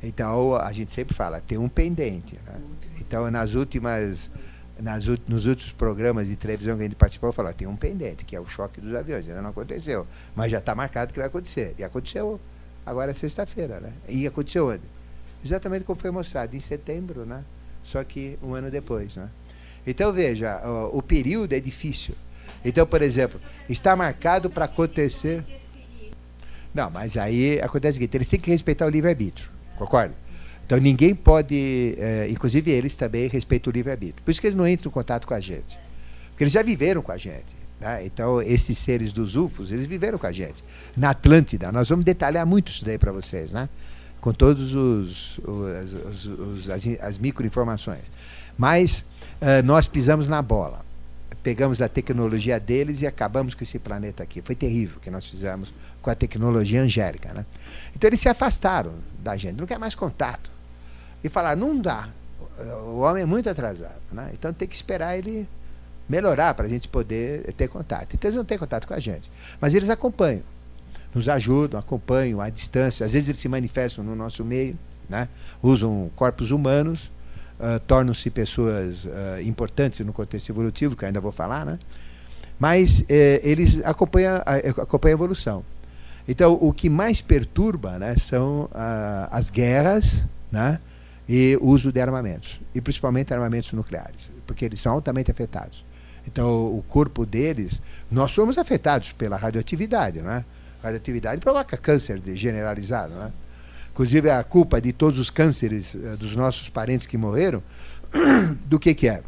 S1: Então a gente sempre fala, tem um pendente. Né? Então nas últimas, nas, nos últimos programas de televisão que a gente participou, falou, tem um pendente, que é o choque dos aviões. Ainda não aconteceu, mas já está marcado que vai acontecer. E aconteceu agora sexta-feira, né? E aconteceu onde? Exatamente como foi mostrado, em setembro, né? Só que um ano depois. Né? Então, veja, o, o período é difícil. Então, por exemplo, está marcado para acontecer. Não, mas aí acontece o seguinte: eles têm que respeitar o livre-arbítrio, concorda? Então, ninguém pode, é, inclusive eles também respeitam o livre-arbítrio. Por isso que eles não entram em contato com a gente. Porque eles já viveram com a gente. Né? Então, esses seres dos UFOs, eles viveram com a gente. Na Atlântida, nós vamos detalhar muito isso daí para vocês, né? Com todos os, os, os as, as microinformações. Mas uh, nós pisamos na bola. Pegamos a tecnologia deles e acabamos com esse planeta aqui. Foi terrível o que nós fizemos com a tecnologia angélica. Né? Então eles se afastaram da gente, não quer mais contato. e falar, não dá. O homem é muito atrasado. Né? Então tem que esperar ele melhorar para a gente poder ter contato. Então eles não têm contato com a gente. Mas eles acompanham, nos ajudam, acompanham à distância. Às vezes eles se manifestam no nosso meio, né? usam corpos humanos, uh, tornam-se pessoas uh, importantes no contexto evolutivo, que ainda vou falar, né? mas eh, eles acompanham a, acompanham a evolução. Então, o que mais perturba né, são ah, as guerras né, e o uso de armamentos, e principalmente armamentos nucleares, porque eles são altamente afetados. Então, o corpo deles, nós somos afetados pela radioatividade, né? Radioatividade provoca câncer generalizado, né? Inclusive, a culpa de todos os cânceres uh, dos nossos parentes que morreram, do que que é?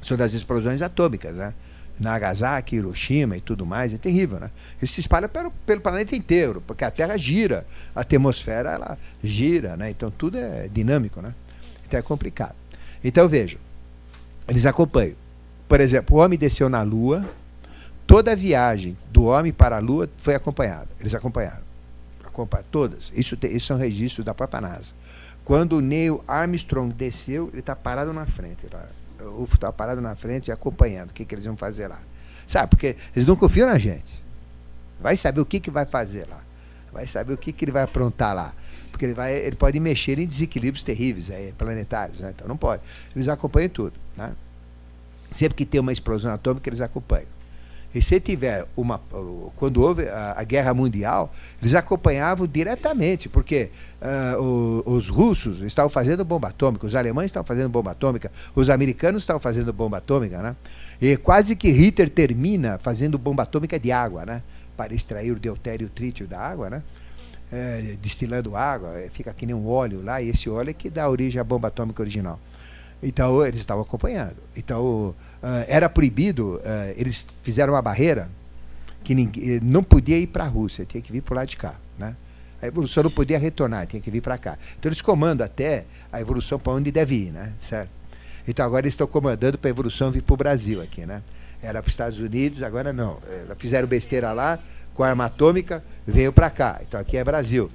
S1: São das explosões atômicas, né? Nagasaki, Hiroshima e tudo mais, é terrível, né? Isso se espalha pelo, pelo planeta inteiro, porque a Terra gira, a atmosfera ela gira, né? Então tudo é dinâmico, né? Então é complicado. Então vejam, eles acompanham. Por exemplo, o homem desceu na Lua, toda a viagem do homem para a Lua foi acompanhada. Eles acompanharam. Acompanharam todas. Isso, te, isso é um registro da própria NASA. Quando o Neil Armstrong desceu, ele está parado na frente. O UFO estava parado na frente e acompanhando o que, que eles iam fazer lá. Sabe, porque eles não confiam na gente. Vai saber o que, que vai fazer lá. Vai saber o que, que ele vai aprontar lá. Porque ele, vai, ele pode mexer em desequilíbrios terríveis aí, planetários, né? então não pode. Eles acompanham tudo. Né? Sempre que tem uma explosão atômica, eles acompanham. E se tiver uma. Quando houve a, a Guerra Mundial, eles acompanhavam diretamente, porque uh, o, os russos estavam fazendo bomba atômica, os alemães estavam fazendo bomba atômica, os americanos estavam fazendo bomba atômica, né? E quase que Hitler termina fazendo bomba atômica de água, né? Para extrair o deutério trítio da água, né? É, destilando água, é, fica que nem um óleo lá, e esse óleo é que dá origem à bomba atômica original. Então eles estavam acompanhando. Então era proibido, uh, eles fizeram uma barreira que ninguém, não podia ir para a Rússia, tinha que vir por lá de cá. Né? A evolução não podia retornar, tinha que vir para cá. Então eles comandam até a evolução para onde deve ir, né? certo? Então agora eles estão comandando para a evolução vir para o Brasil aqui. Né? Era para os Estados Unidos, agora não. Eh, fizeram besteira lá, com a arma atômica, veio para cá. Então aqui é Brasil.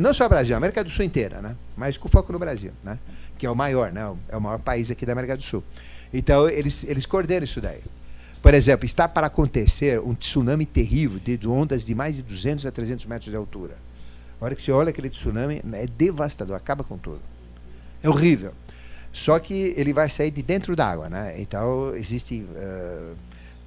S1: Não só Brasil, a América do Sul inteira, né? mas com foco no Brasil, né? que é o maior, né? é o maior país aqui da América do Sul. Então, eles, eles coordenam isso daí. Por exemplo, está para acontecer um tsunami terrível de ondas de mais de 200 a 300 metros de altura. A hora que você olha aquele tsunami, é devastador, acaba com tudo. É horrível. Só que ele vai sair de dentro da água, né? Então, existe, uh,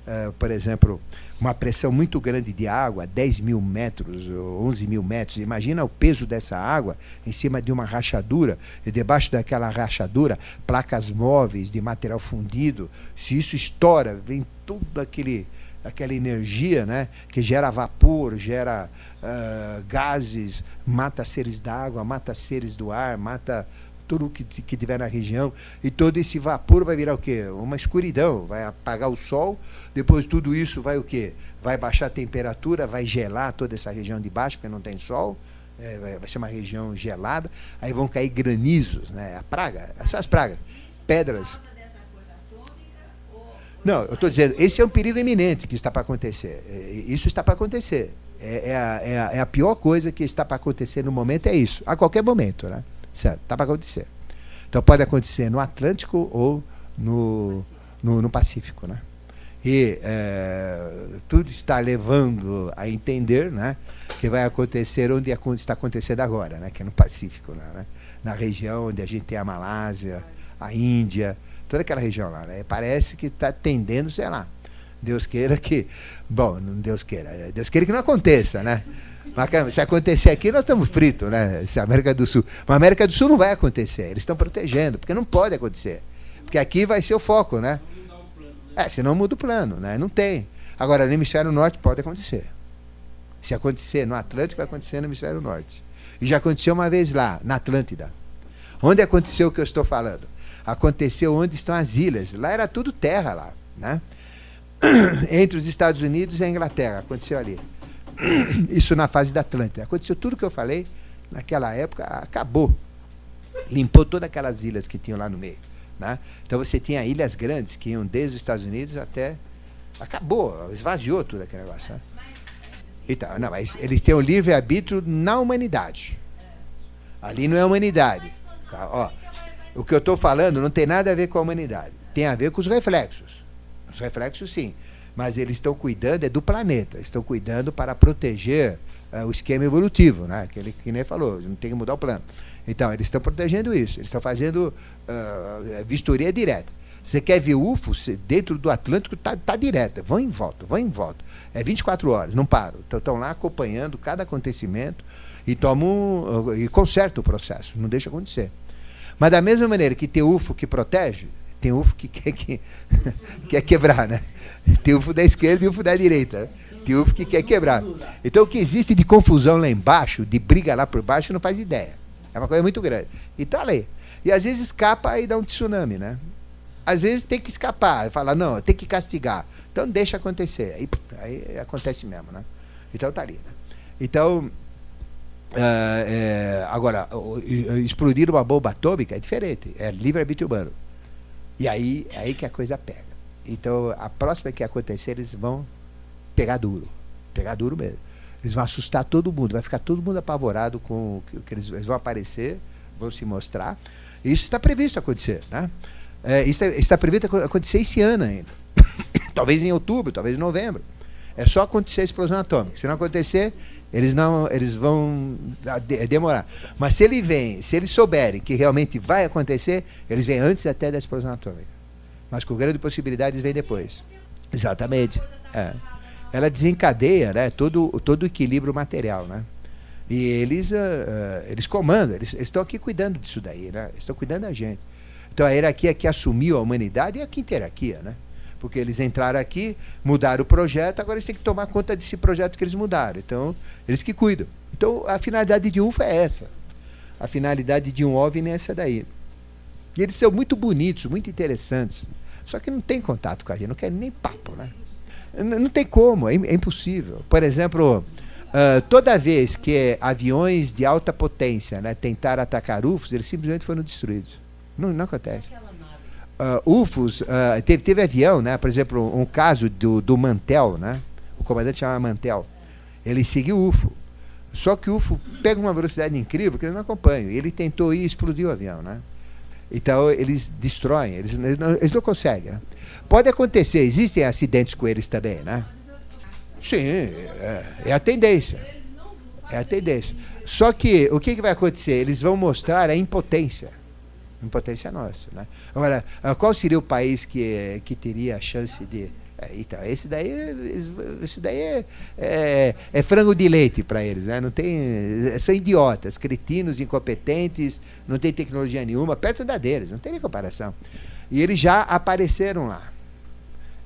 S1: uh, por exemplo, uma pressão muito grande de água, 10 mil metros, 11 mil metros. Imagina o peso dessa água em cima de uma rachadura, e debaixo daquela rachadura, placas móveis de material fundido. Se isso estoura, vem tudo aquele aquela energia né, que gera vapor, gera uh, gases, mata seres d'água, mata seres do ar, mata tudo que, que tiver na região, e todo esse vapor vai virar o quê? Uma escuridão, vai apagar o sol, depois tudo isso vai o quê? Vai baixar a temperatura, vai gelar toda essa região de baixo, porque não tem sol, é, vai ser uma região gelada, aí vão cair granizos, né? A praga, essas as pragas, pedras. Não, eu estou dizendo, esse é um perigo iminente que está para acontecer. É, isso está para acontecer. É, é, é, a, é a pior coisa que está para acontecer no momento, é isso. A qualquer momento, né? Certo, está para acontecer. Então pode acontecer no Atlântico ou no, no, no Pacífico. Né? E é, tudo está levando a entender né, que vai acontecer onde está acontecendo agora, né, que é no Pacífico, né, na região onde a gente tem a Malásia, a Índia, toda aquela região lá. Né, parece que está tendendo, sei lá. Deus queira que. Bom, Deus queira. Deus queira que não aconteça, né? Se acontecer aqui, nós estamos fritos, né? Se América do Sul. Mas a América do Sul não vai acontecer. Eles estão protegendo, porque não pode acontecer. Porque aqui vai ser o foco, né? É, senão muda o plano, né? Não tem. Agora, no hemisfério norte pode acontecer. Se acontecer no Atlântico, vai acontecer no hemisfério norte. E já aconteceu uma vez lá, na Atlântida. Onde aconteceu o que eu estou falando? Aconteceu onde estão as ilhas. Lá era tudo terra lá, né? Entre os Estados Unidos e a Inglaterra. Aconteceu ali. Isso na fase da Atlântida. Aconteceu tudo que eu falei, naquela época, acabou. Limpou todas aquelas ilhas que tinham lá no meio. Né? Então você tinha ilhas grandes que iam desde os Estados Unidos até. Acabou, esvaziou tudo aquele negócio. Né? Então, não, mas eles têm o livre-arbítrio na humanidade. Ali não é humanidade. Ó, o que eu estou falando não tem nada a ver com a humanidade. Tem a ver com os reflexos. Os reflexos, sim. Mas eles estão cuidando é do planeta. Estão cuidando para proteger uh, o esquema evolutivo, né? Aquele que nem falou, não tem que mudar o plano. Então, eles estão protegendo isso. Eles estão fazendo uh, vistoria direta. Você quer ver UFO dentro do Atlântico, está tá direto. Vão em volta, vão em volta. É 24 horas, não param. Então estão lá acompanhando cada acontecimento e tomam e consertam o processo, não deixa acontecer. Mas da mesma maneira que tem UFO que protege, tem UFO que quer, que, quer quebrar, né? Tem UFO da esquerda e UFO da direita. Tem UFO que quer quebrar. Então o que existe de confusão lá embaixo, de briga lá por baixo, não faz ideia. É uma coisa muito grande. E tá ali. E às vezes escapa e dá um tsunami, né? às vezes tem que escapar, falar, não, tem que castigar. Então deixa acontecer. Aí, aí acontece mesmo, né? Então tá ali. Né? Então, é, é, agora, explodir uma bomba atômica é diferente, é livre-arbítrio humano. E aí, é aí que a coisa pega. Então, a próxima que acontecer, eles vão pegar duro. Pegar duro mesmo. Eles vão assustar todo mundo, vai ficar todo mundo apavorado com o que, eles, eles vão aparecer, vão se mostrar. Isso está previsto acontecer, né? É, isso é, está previsto acontecer esse ano ainda. talvez em outubro, talvez em novembro. É só acontecer a explosão atômica. Se não acontecer, eles não, eles vão demorar. Mas se ele vem, se eles souberem que realmente vai acontecer, eles vêm antes até da explosão atômica. Mas com grande possibilidade eles vêm depois. Exatamente. É. Ela desencadeia, né, todo todo o equilíbrio material, né? E eles uh, eles comandam, eles, eles estão aqui cuidando disso daí, né? Estão cuidando da gente. Então a hierarquia que assumiu a humanidade é a quinta hierarquia, né? Porque eles entraram aqui, mudaram o projeto, agora eles têm que tomar conta desse projeto que eles mudaram. Então, eles que cuidam. Então, a finalidade de um é essa. A finalidade de um OVNI é essa daí. E eles são muito bonitos, muito interessantes. Só que não tem contato com a gente, não querem nem papo, né? Não, tem como, é, é impossível. Por exemplo, uh, toda vez que aviões de alta potência né, tentaram atacar UFOs, eles simplesmente foram destruídos. Não, não acontece. Uh, UFOs, uh, teve, teve avião, né? Por exemplo, um caso do, do Mantel, né? O comandante chamava Mantel. Ele seguiu o UFO. Só que o UFO pega uma velocidade incrível que ele não acompanha. Ele tentou ir e explodiu o avião, né? Então eles destroem, eles, eles, não, eles não conseguem. Né? Pode acontecer, existem acidentes com eles também, né? Sim, é, é a tendência. É a tendência. Só que o que, que vai acontecer? Eles vão mostrar a impotência impotência nossa. Né? Agora, ah, qual seria o país que, que teria a chance de. É, então, esse daí, esse daí é, é, é frango de leite para eles, né? Não tem, são idiotas, cretinos, incompetentes, não tem tecnologia nenhuma, perto da deles, não tem nem comparação. E eles já apareceram lá,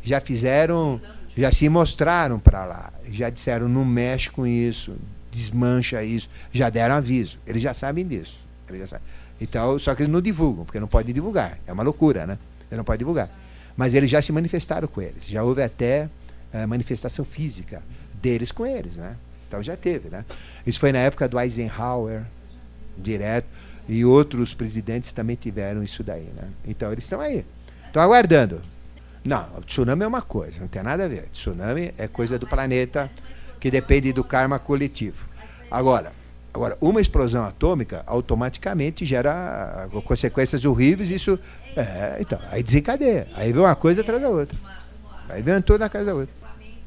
S1: já fizeram, já se mostraram para lá, já disseram não mexe com isso, desmancha isso, já deram aviso, eles já sabem disso. Eles já sabem. Então, só que eles não divulgam, porque não pode divulgar. É uma loucura, né? Ele não pode divulgar. Mas eles já se manifestaram com eles. Já houve até uh, manifestação física deles com eles, né? Então já teve, né? Isso foi na época do Eisenhower, direto, e outros presidentes também tiveram isso daí, né? Então eles estão aí. Estão aguardando. Não, tsunami é uma coisa, não tem nada a ver. Tsunami é coisa do planeta que depende do karma coletivo. Agora, Agora, uma explosão atômica automaticamente gera consequências horríveis, isso. É, então, aí desencadeia. Aí vem uma coisa atrás da outra. Aí vem toda a casa da outra.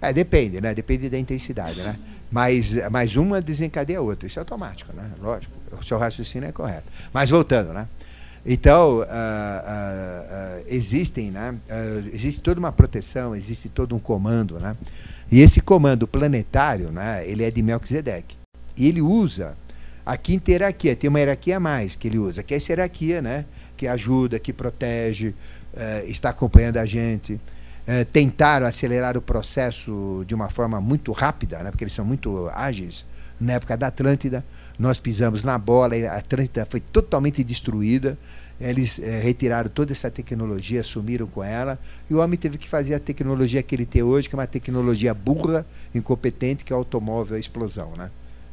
S1: É, depende, né? Depende da intensidade, né? Mas, mas uma desencadeia a outra. Isso é automático, né? Lógico. O seu raciocínio é correto. Mas voltando, né? Então, uh, uh, uh, existem, né? existe toda uma proteção, existe todo um comando, né? E esse comando planetário, né? Ele é de Melquisedeque. E ele usa a quinta hierarquia, tem uma hierarquia a mais que ele usa, que é essa hierarquia, né? Que ajuda, que protege, eh, está acompanhando a gente. Eh, tentaram acelerar o processo de uma forma muito rápida, né? porque eles são muito ágeis. Na época da Atlântida, nós pisamos na bola, a Atlântida foi totalmente destruída. Eles eh, retiraram toda essa tecnologia, sumiram com ela, e o homem teve que fazer a tecnologia que ele tem hoje, que é uma tecnologia burra, incompetente, que é o automóvel, a explosão. Né?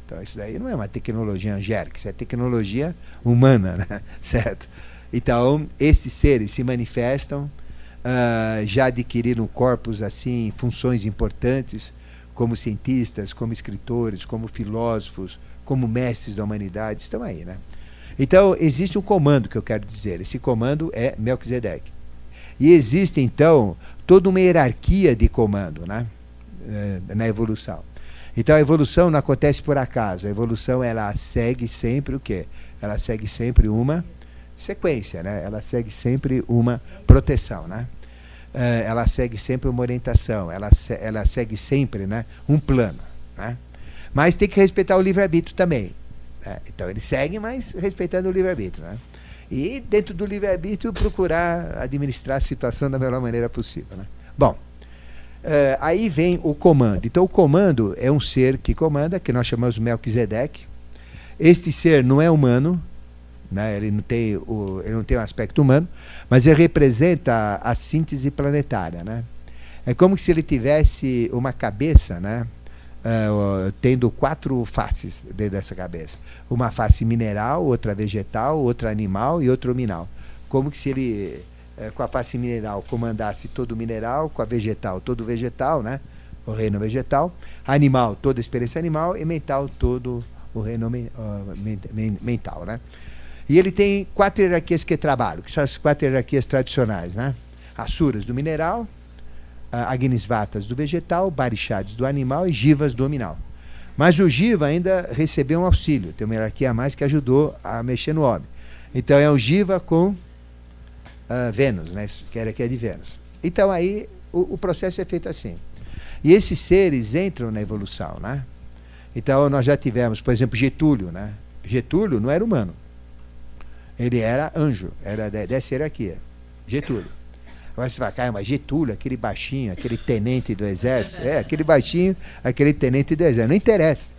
S1: Então, isso daí não é uma tecnologia angélica, isso é tecnologia humana, né? certo? Então, esses seres se manifestam, uh, já adquiriram corpos assim, funções importantes, como cientistas, como escritores, como filósofos, como mestres da humanidade, estão aí, né? Então, existe um comando que eu quero dizer. Esse comando é Melquisedeque. E existe, então, toda uma hierarquia de comando né? É, na evolução. Então, a evolução não acontece por acaso. A evolução, ela segue sempre o quê? Ela segue sempre uma sequência, né? Ela segue sempre uma proteção, né? É, ela segue sempre uma orientação, ela, ela segue sempre né, um plano. Né? Mas tem que respeitar o livre-arbítrio também. Né? Então ele segue, mas respeitando o livre-arbítrio. Né? E dentro do livre-arbítrio procurar administrar a situação da melhor maneira possível. Né? Bom, uh, aí vem o comando. Então o comando é um ser que comanda, que nós chamamos Melquisedeque. Este ser não é humano, né? ele, não tem o, ele não tem um aspecto humano, mas ele representa a, a síntese planetária. Né? É como se ele tivesse uma cabeça, né? uh, tendo quatro faces dentro dessa cabeça. Uma face mineral, outra vegetal, outra animal e outra minal. Como que se ele, uh, com a face mineral, comandasse todo o mineral, com a vegetal, todo o vegetal, né? o reino vegetal, animal, toda a experiência animal, e mental, todo o reino mental. Né? E ele tem quatro hierarquias que trabalham, que são as quatro hierarquias tradicionais. Né? Asuras do mineral, Agnisvatas do vegetal, Barixades do animal e Jivas do nominal. Mas o Jiva ainda recebeu um auxílio, tem uma hierarquia a mais que ajudou a mexer no homem. Então é o Jiva com uh, Vênus, né? que era que é de Vênus. Então aí o, o, processo é feito assim. E esses seres entram na evolução. Né? Então nós já tivemos, por exemplo, Getúlio. Né? Getúlio não era humano. Ele era anjo, era dessa hierarquia. Getúlio. Agora você vai, cair, mas Getúlio, aquele baixinho, aquele tenente do exército, é, aquele baixinho, aquele tenente do exército, não interessa.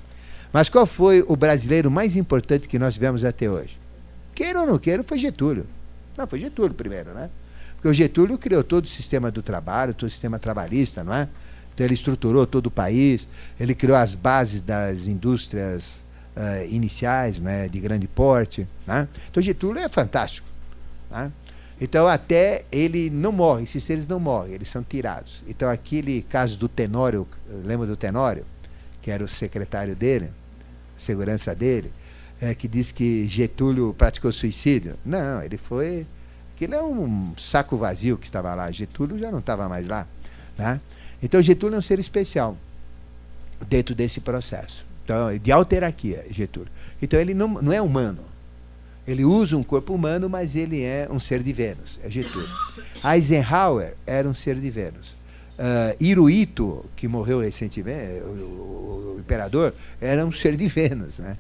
S1: Mas qual foi o brasileiro mais importante que nós tivemos até hoje? Queira ou não queira, foi Getúlio. Não, foi Getúlio primeiro, né? Porque o Getúlio criou todo o sistema do trabalho, todo o sistema trabalhista, não é? Então ele estruturou todo o país, ele criou as bases das indústrias uh, iniciais, né, de grande porte. Né? Então Getúlio é fantástico. Né? Então, até ele não morre, esses seres não morrem, eles são tirados. Então, aquele caso do Tenório, lembra do Tenório? Que era o secretário dele, segurança dele, é, que diz que Getúlio praticou suicídio. Não, ele foi. Aquilo é um saco vazio que estava lá. Getúlio já não estava mais lá. Né? Então, Getúlio é um ser especial dentro desse processo. Então, de autarquia, Getúlio. Então, ele não, não é humano. Ele usa um corpo humano, mas ele é um ser de Vênus, é Getúlio. Eisenhower era um ser de Vênus. Uh, que morreu recentemente, o, o, o, imperador, era um ser de Vênus, né?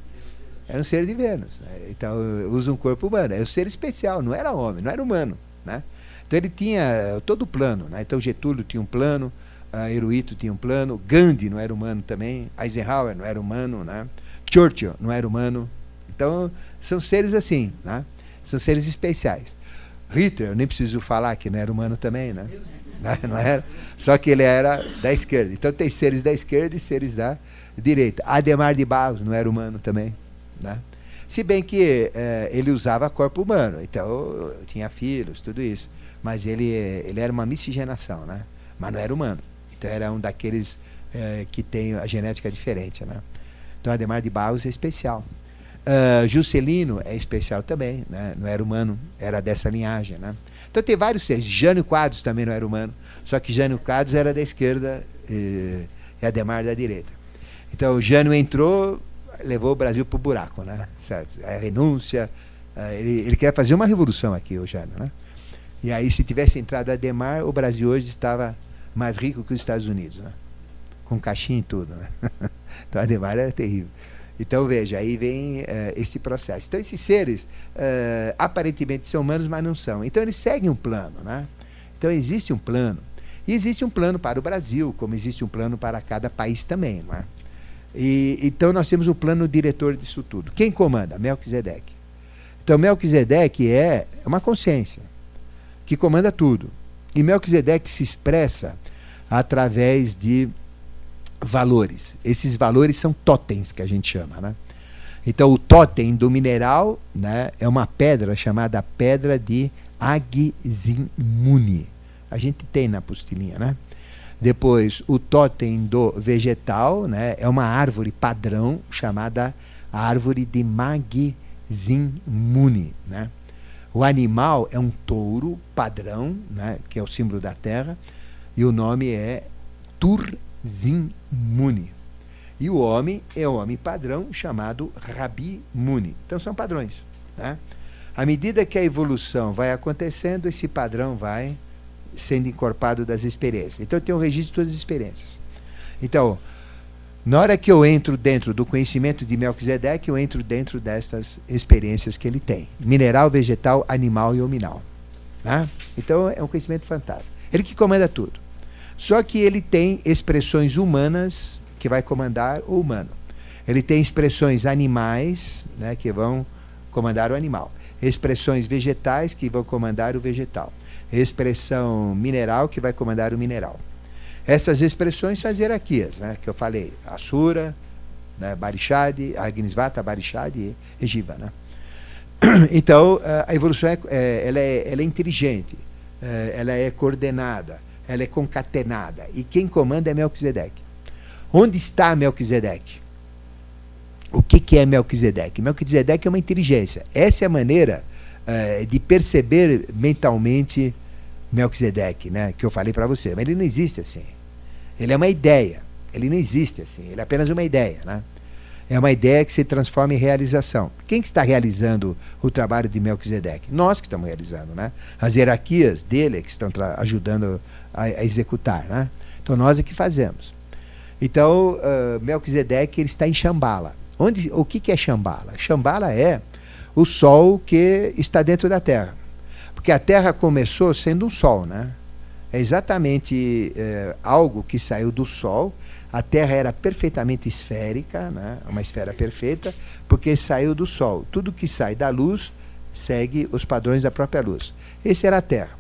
S1: Era um ser de Vênus. Né? Então, usa um corpo humano. É um ser especial, não era homem, não era humano, né? Então, ele tinha todo o plano, né? Então, Getúlio tinha um plano, uh, Hirohito tinha um plano, Gandhi não era humano também, Eisenhower não era humano, né? Churchill não era humano. Então, são seres assim, né? São seres especiais. Hitler, eu nem preciso falar que não era humano também, né? Não era? Só que ele era da esquerda. Então tem seres da esquerda e seres da direita. Ademar de Barros não era humano também, né? Se bem que eh, ele usava corpo humano, então tinha filhos, tudo isso. Mas ele, ele era uma miscigenação, né? Mas não era humano. Então era um daqueles eh, que tem a genética diferente, né? Então Ademar de Barros é especial. Uh, Juscelino é especial também, né? não era humano, era dessa linhagem. Né? Então tem vários seres. Jânio Quadros também não era humano, só que Jânio Quadros era da esquerda e, e Ademar da direita. Então Jânio entrou, levou o Brasil para o buraco, né? certo? A renúncia, uh, ele, ele queria fazer uma revolução aqui, o Jânio. Né? E aí, se tivesse entrado Ademar, o Brasil hoje estava mais rico que os Estados Unidos, né? com caixinha e tudo. Né? então Ademar era terrível. Então, veja, aí vem uh, esse processo. Então, esses seres uh, aparentemente são humanos, mas não são. Então, eles seguem um plano. Né? Então, existe um plano. E existe um plano para o Brasil, como existe um plano para cada país também. Não é? E, então, nós temos o plano diretor disso tudo. Quem comanda? Melquisedeque. Então, Melquisedeque é uma consciência que comanda tudo. E Melquisedeque se expressa através de valores. Esses valores são totens que a gente chama, né? Então o totem do mineral, né, é uma pedra chamada pedra de Agzimune. A gente tem na apostilinha, né? Depois o totem do vegetal, né, é uma árvore padrão chamada árvore de Magzimune. Zin-Muni. Né? O animal é um touro padrão, né? que é o símbolo da terra, e o nome é Tur-Zin-Muni. E o homem é o homem padrão chamado Rabi Muni. Então são padrões. Né? À medida que a evolução vai acontecendo, esse padrão vai sendo encorpado das experiências. Então eu tenho um registro de todas as experiências. Então, na hora que eu entro dentro do conhecimento de Melquisedeque, eu entro dentro dessas experiências que ele tem: mineral, vegetal, animal e hominal. Né? Então é um conhecimento fantástico. Ele que comanda tudo. Só que ele tem expressões humanas que vai comandar o humano. Ele tem expressões animais né, que vão comandar o animal. Expressões vegetais que vão comandar o vegetal. Expressão mineral que vai comandar o mineral. Essas expressões são as hierarquias, né, que eu falei. Asura, né, Barishad, Agnisvata, Barishad e Ejiva. Né? Então, a evolução é, é, ela é, ela é inteligente, é, ela é coordenada, ela é concatenada. E quem comanda é Melquisedeque. Onde está Melquisedeque? O que, que é Melquisedeque? Melquisedeque é uma inteligência. Essa é a maneira uh, de perceber mentalmente Melquisedeque, né? que eu falei para você. Mas ele não existe assim. Ele é uma ideia. Ele não existe assim. Ele é apenas uma ideia. Né? É uma ideia que se transforma em realização. Quem que está realizando o trabalho de Melquisedeque? Nós que estamos realizando. Né? As hierarquias dele é que estão ajudando a, a executar. Né? Então nós é que fazemos. Então, uh, Melquisedeque ele está em Shambhala. Onde, o que, que é Shambhala? Shambhala é o sol que está dentro da Terra. Porque a Terra começou sendo um sol, né? É exatamente é, algo que saiu do Sol. A Terra era perfeitamente esférica, né? uma esfera perfeita, porque saiu do Sol. Tudo que sai da luz segue os padrões da própria luz. Esse era a Terra.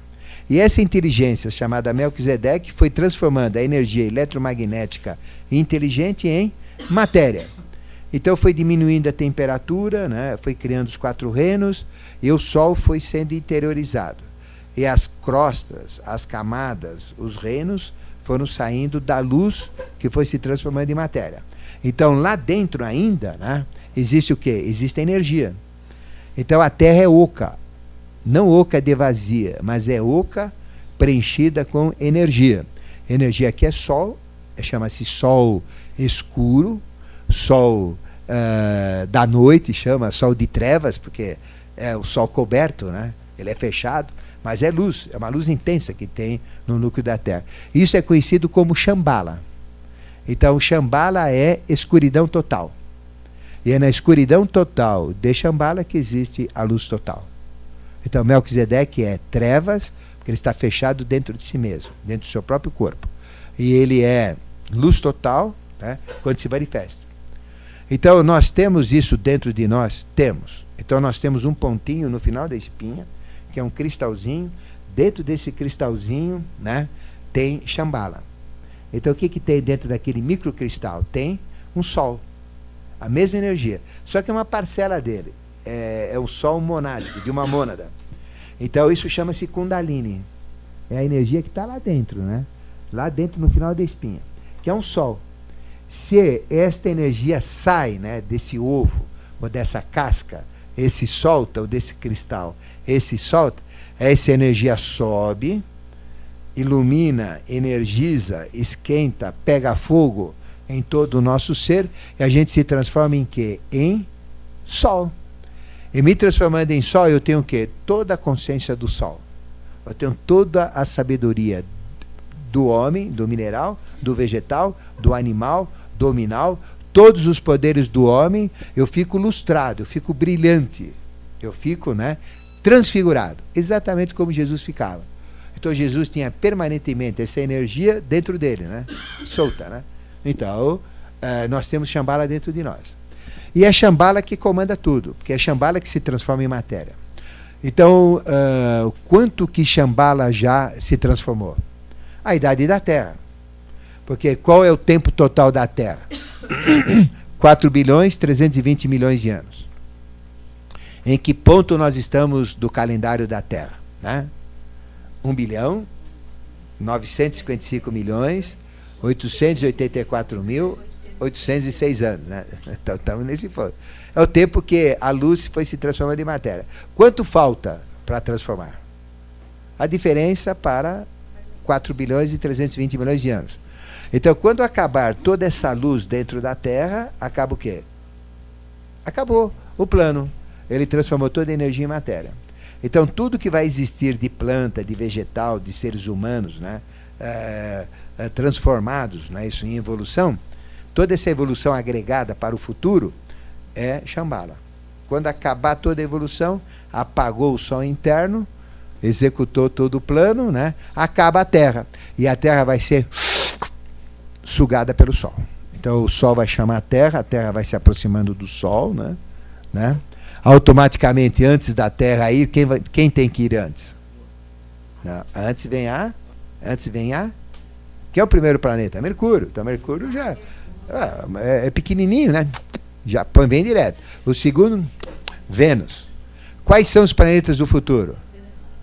S1: E essa inteligência, chamada Melquisedeque, foi transformando a energia eletromagnética inteligente em matéria. Então foi diminuindo a temperatura, né? foi criando os quatro reinos, e o Sol foi sendo interiorizado. E as crostas, as camadas, os reinos foram saindo da luz que foi se transformando em matéria. Então lá dentro ainda né, existe o que? Existe a energia. Então a Terra é oca, não oca de vazia, mas é oca preenchida com energia. Energia que é sol, é, chama-se sol escuro, sol uh, da noite, chama sol de trevas, porque é o sol coberto, né? ele é fechado, mas é luz, é uma luz intensa que tem no núcleo da Terra. Isso é conhecido como Shambhala. Então, Shambhala é escuridão total. E é na escuridão total de Shambhala que existe a luz total. Então, Melquisedeque é trevas, porque ele está fechado dentro de si mesmo, dentro do seu próprio corpo. E ele é luz total né, quando se manifesta. Então, nós temos isso dentro de nós? Temos. Então, nós temos um pontinho no final da espinha, que é um cristalzinho. Dentro desse cristalzinho né, tem Shambhala. Então, o que, que tem dentro daquele microcristal? Tem um sol. A mesma energia. Só que é uma parcela dele é, é o sol monádico, de uma mônada. Então isso chama-se Kundalini. É a energia que está lá dentro, né? Lá dentro, no final da espinha, que é um sol. Se esta energia sai né, desse ovo ou dessa casca, esse solta, ou desse cristal, esse solta, essa energia sobe, ilumina, energiza, esquenta, pega fogo em todo o nosso ser e a gente se transforma em quê? Em sol. E me transformando em sol, eu tenho o quê? Toda a consciência do sol. Eu tenho toda a sabedoria do homem, do mineral, do vegetal, do animal, do minal, todos os poderes do homem, eu fico lustrado, eu fico brilhante, eu fico né, transfigurado, exatamente como Jesus ficava. Então Jesus tinha permanentemente essa energia dentro dele, né, solta. Né? Então, uh, nós temos Shambhala dentro de nós. E é Shambhala que comanda tudo, porque é Shambhala que se transforma em matéria. Então, uh, quanto que Shambhala já se transformou? A idade da Terra. Porque qual é o tempo total da Terra? 4 bilhões 320 milhões de anos. Em que ponto nós estamos do calendário da Terra? Né? 1 bilhão 955 milhões 884 mil 806 anos, né? Então estamos nesse ponto. É o tempo que a luz foi se transformando em matéria. Quanto falta para transformar? A diferença para 4 bilhões e 320 milhões de anos. Então, quando acabar toda essa luz dentro da Terra, acaba o quê? Acabou o plano. Ele transformou toda a energia em matéria. Então, tudo que vai existir de planta, de vegetal, de seres humanos, né, é, é, transformados né, isso em evolução, toda essa evolução agregada para o futuro é Shambhala. Quando acabar toda a evolução, apagou o sol interno, executou todo o plano, né, acaba a Terra. E a Terra vai ser sugada pelo Sol. Então o Sol vai chamar a Terra, a Terra vai se aproximando do Sol, né? né? Automaticamente, antes da Terra ir, quem, vai, quem tem que ir antes? Não, antes vem a. Antes vem a. Quem é o primeiro planeta? Mercúrio. Então Mercúrio já ah, é, é pequenininho, né? Já põe bem direto. O segundo, Vênus. Quais são os planetas do futuro?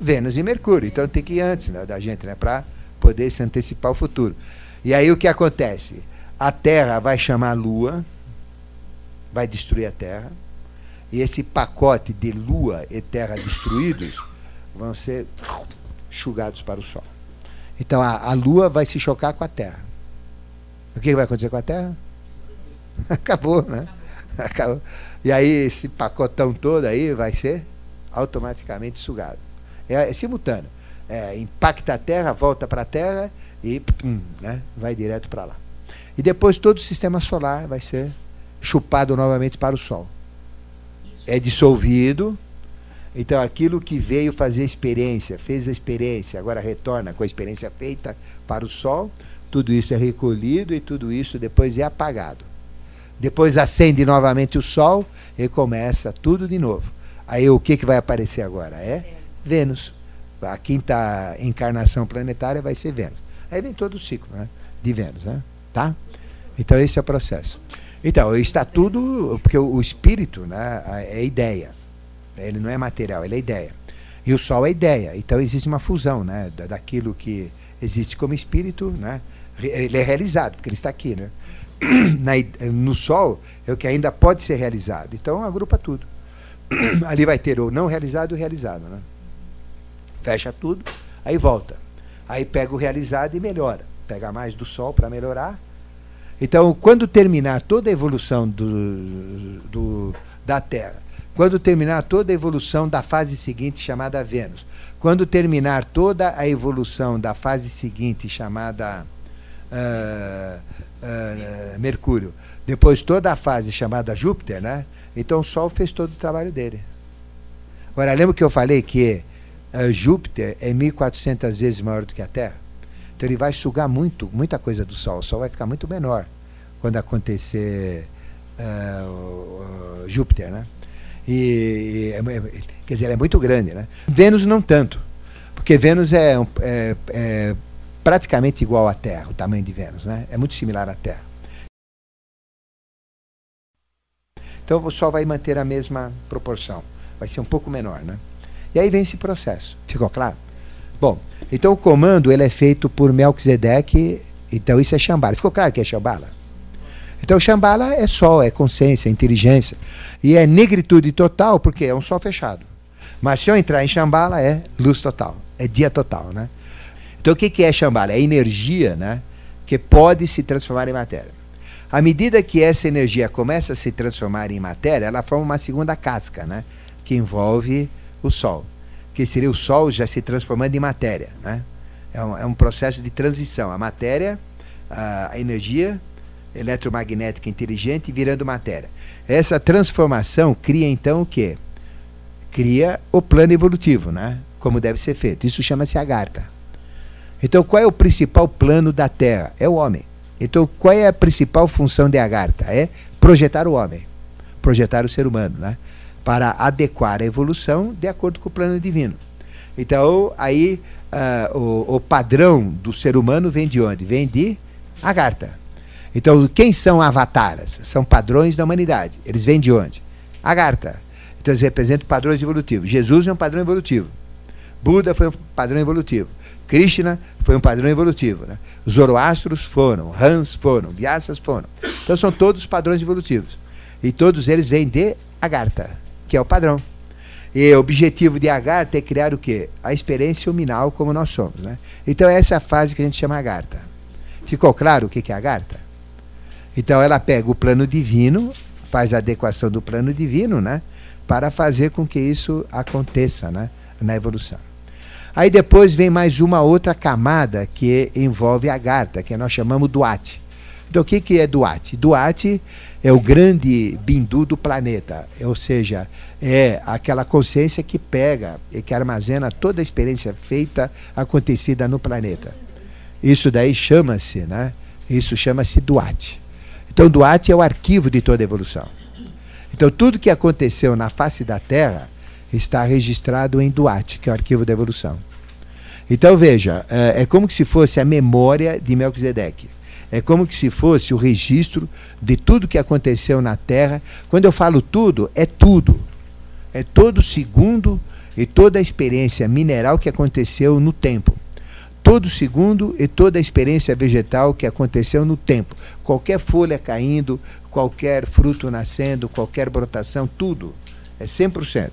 S1: Vênus e Mercúrio. Então tem que ir antes né, da gente, né? Para poder se antecipar o futuro. E aí o que acontece? A Terra vai chamar a Lua, vai destruir a Terra, e esse pacote de Lua e Terra destruídos vão ser enxugados para o Sol. Então a, a Lua vai se chocar com a Terra. O que vai acontecer com a Terra? Acabou, né? Acabou. E aí esse pacotão todo aí vai ser automaticamente sugado. É, é simultâneo. É, impacta a Terra, volta para a Terra e pum, né, vai direto para lá. E depois todo o sistema solar vai ser chupado novamente para o Sol. É dissolvido. Então aquilo que veio fazer experiência, fez a experiência, agora retorna com a experiência feita para o Sol, tudo isso é recolhido e tudo isso depois é apagado. Depois acende novamente o Sol e começa tudo de novo. Aí o que, que vai aparecer agora? É Vênus. A quinta encarnação planetária vai ser Vênus. Aí vem todo o ciclo né, de Vênus. Né, tá? Então esse é o processo. Então, está tudo, porque o, espírito né, é ideia. Ele não é material, ele é ideia. E o Sol é ideia. Então existe uma fusão né, daquilo que existe como espírito, né? Ele é realizado, porque ele está aqui, né? Na, no Sol é o que ainda pode ser realizado. Então agrupa tudo. Ali vai ter o não realizado e o realizado, né? Fecha tudo, aí volta. Aí pega o realizado e melhora. Pega mais do Sol para melhorar. Então, quando terminar toda a evolução do, do, da Terra, quando terminar toda a evolução da fase seguinte, chamada Vênus, quando terminar toda a evolução da fase seguinte, chamada uh, uh, Mercúrio, depois toda a fase chamada Júpiter, né? então o Sol fez todo o trabalho dele. Agora, lembra que eu falei que uh, Júpiter é 1.400 vezes maior do que a Terra. Então ele vai sugar muito, muita coisa do Sol. O Sol vai ficar muito menor quando acontecer uh, Júpiter, né? E, e, é quer dizer, é muito grande, né? Vênus não tanto, porque Vênus é, é, é praticamente igual à Terra, o tamanho de Vênus, né? É muito similar à Terra. Então o Sol vai manter a mesma proporção, vai ser um pouco menor, né? E aí vem esse processo. Ficou claro? Bom, então o comando ele é feito por Melquisedeque, então isso é Shambhala. Ficou claro que é Shambhala? Então Shambhala é sol, é consciência, é inteligência. E é negritude total, porque é um sol fechado. Mas se eu entrar em Shambhala, é luz total, é dia total, né? Então o que, é Shambhala? É energia, né? Que pode se transformar em matéria. À medida que essa energia começa a se transformar em matéria, ela forma uma segunda casca, né? Que envolve o Sol, que seria o Sol já se transformando em matéria. Né? É, um, é um processo de transição. A matéria, a, a energia eletromagnética inteligente virando matéria. Essa transformação cria então o quê? Cria o plano evolutivo, né? como deve ser feito. Isso chama-se Agartha. Então, qual é o principal plano da Terra? É o homem. Então, qual é a principal função de Agartha? É projetar o homem, projetar o ser humano. Né? Para adequar a evolução de acordo com o plano divino. Então, aí uh, o, o, padrão do ser humano vem de onde? Vem de Agartha. Então, quem são avataras? São padrões da humanidade. Eles vêm de onde? Agartha. Então, eles representam padrões evolutivos. Jesus é um padrão evolutivo. Buda foi um padrão evolutivo. Krishna foi um padrão evolutivo. Né? Os Zoroastros foram, Hans foram, Vyasas foram. Então são todos padrões evolutivos. E todos eles vêm de Agartha, que é o padrão. E o objetivo de Agartha é criar o quê? A experiência huminal como nós somos. Né? Então essa é a fase que a gente chama Agartha. Ficou claro o que é Agartha? Então ela pega o plano divino, faz a adequação do plano divino, né? Para fazer com que isso aconteça, né? Na evolução. Aí depois vem mais uma outra camada que envolve a Garta, que nós chamamos Duarte. Então o que, que é Duarte? Duarte é o grande bindu do planeta, ou seja, é aquela consciência que pega e que armazena toda a experiência feita, acontecida no planeta. Isso daí chama-se, né? Isso chama-se Duarte. Então, Duarte é o arquivo de toda a evolução. Então, tudo que aconteceu na face da Terra está registrado em Duarte, que é o arquivo da evolução. Então, veja, é, é como se fosse a memória de Melquisedeque. É como se fosse o registro de tudo que aconteceu na Terra. Quando eu falo tudo, é tudo. É todo segundo e toda a experiência mineral que aconteceu no tempo todo segundo e toda a experiência vegetal que aconteceu no tempo. Qualquer folha caindo, qualquer fruto nascendo, qualquer brotação, tudo. É 100%.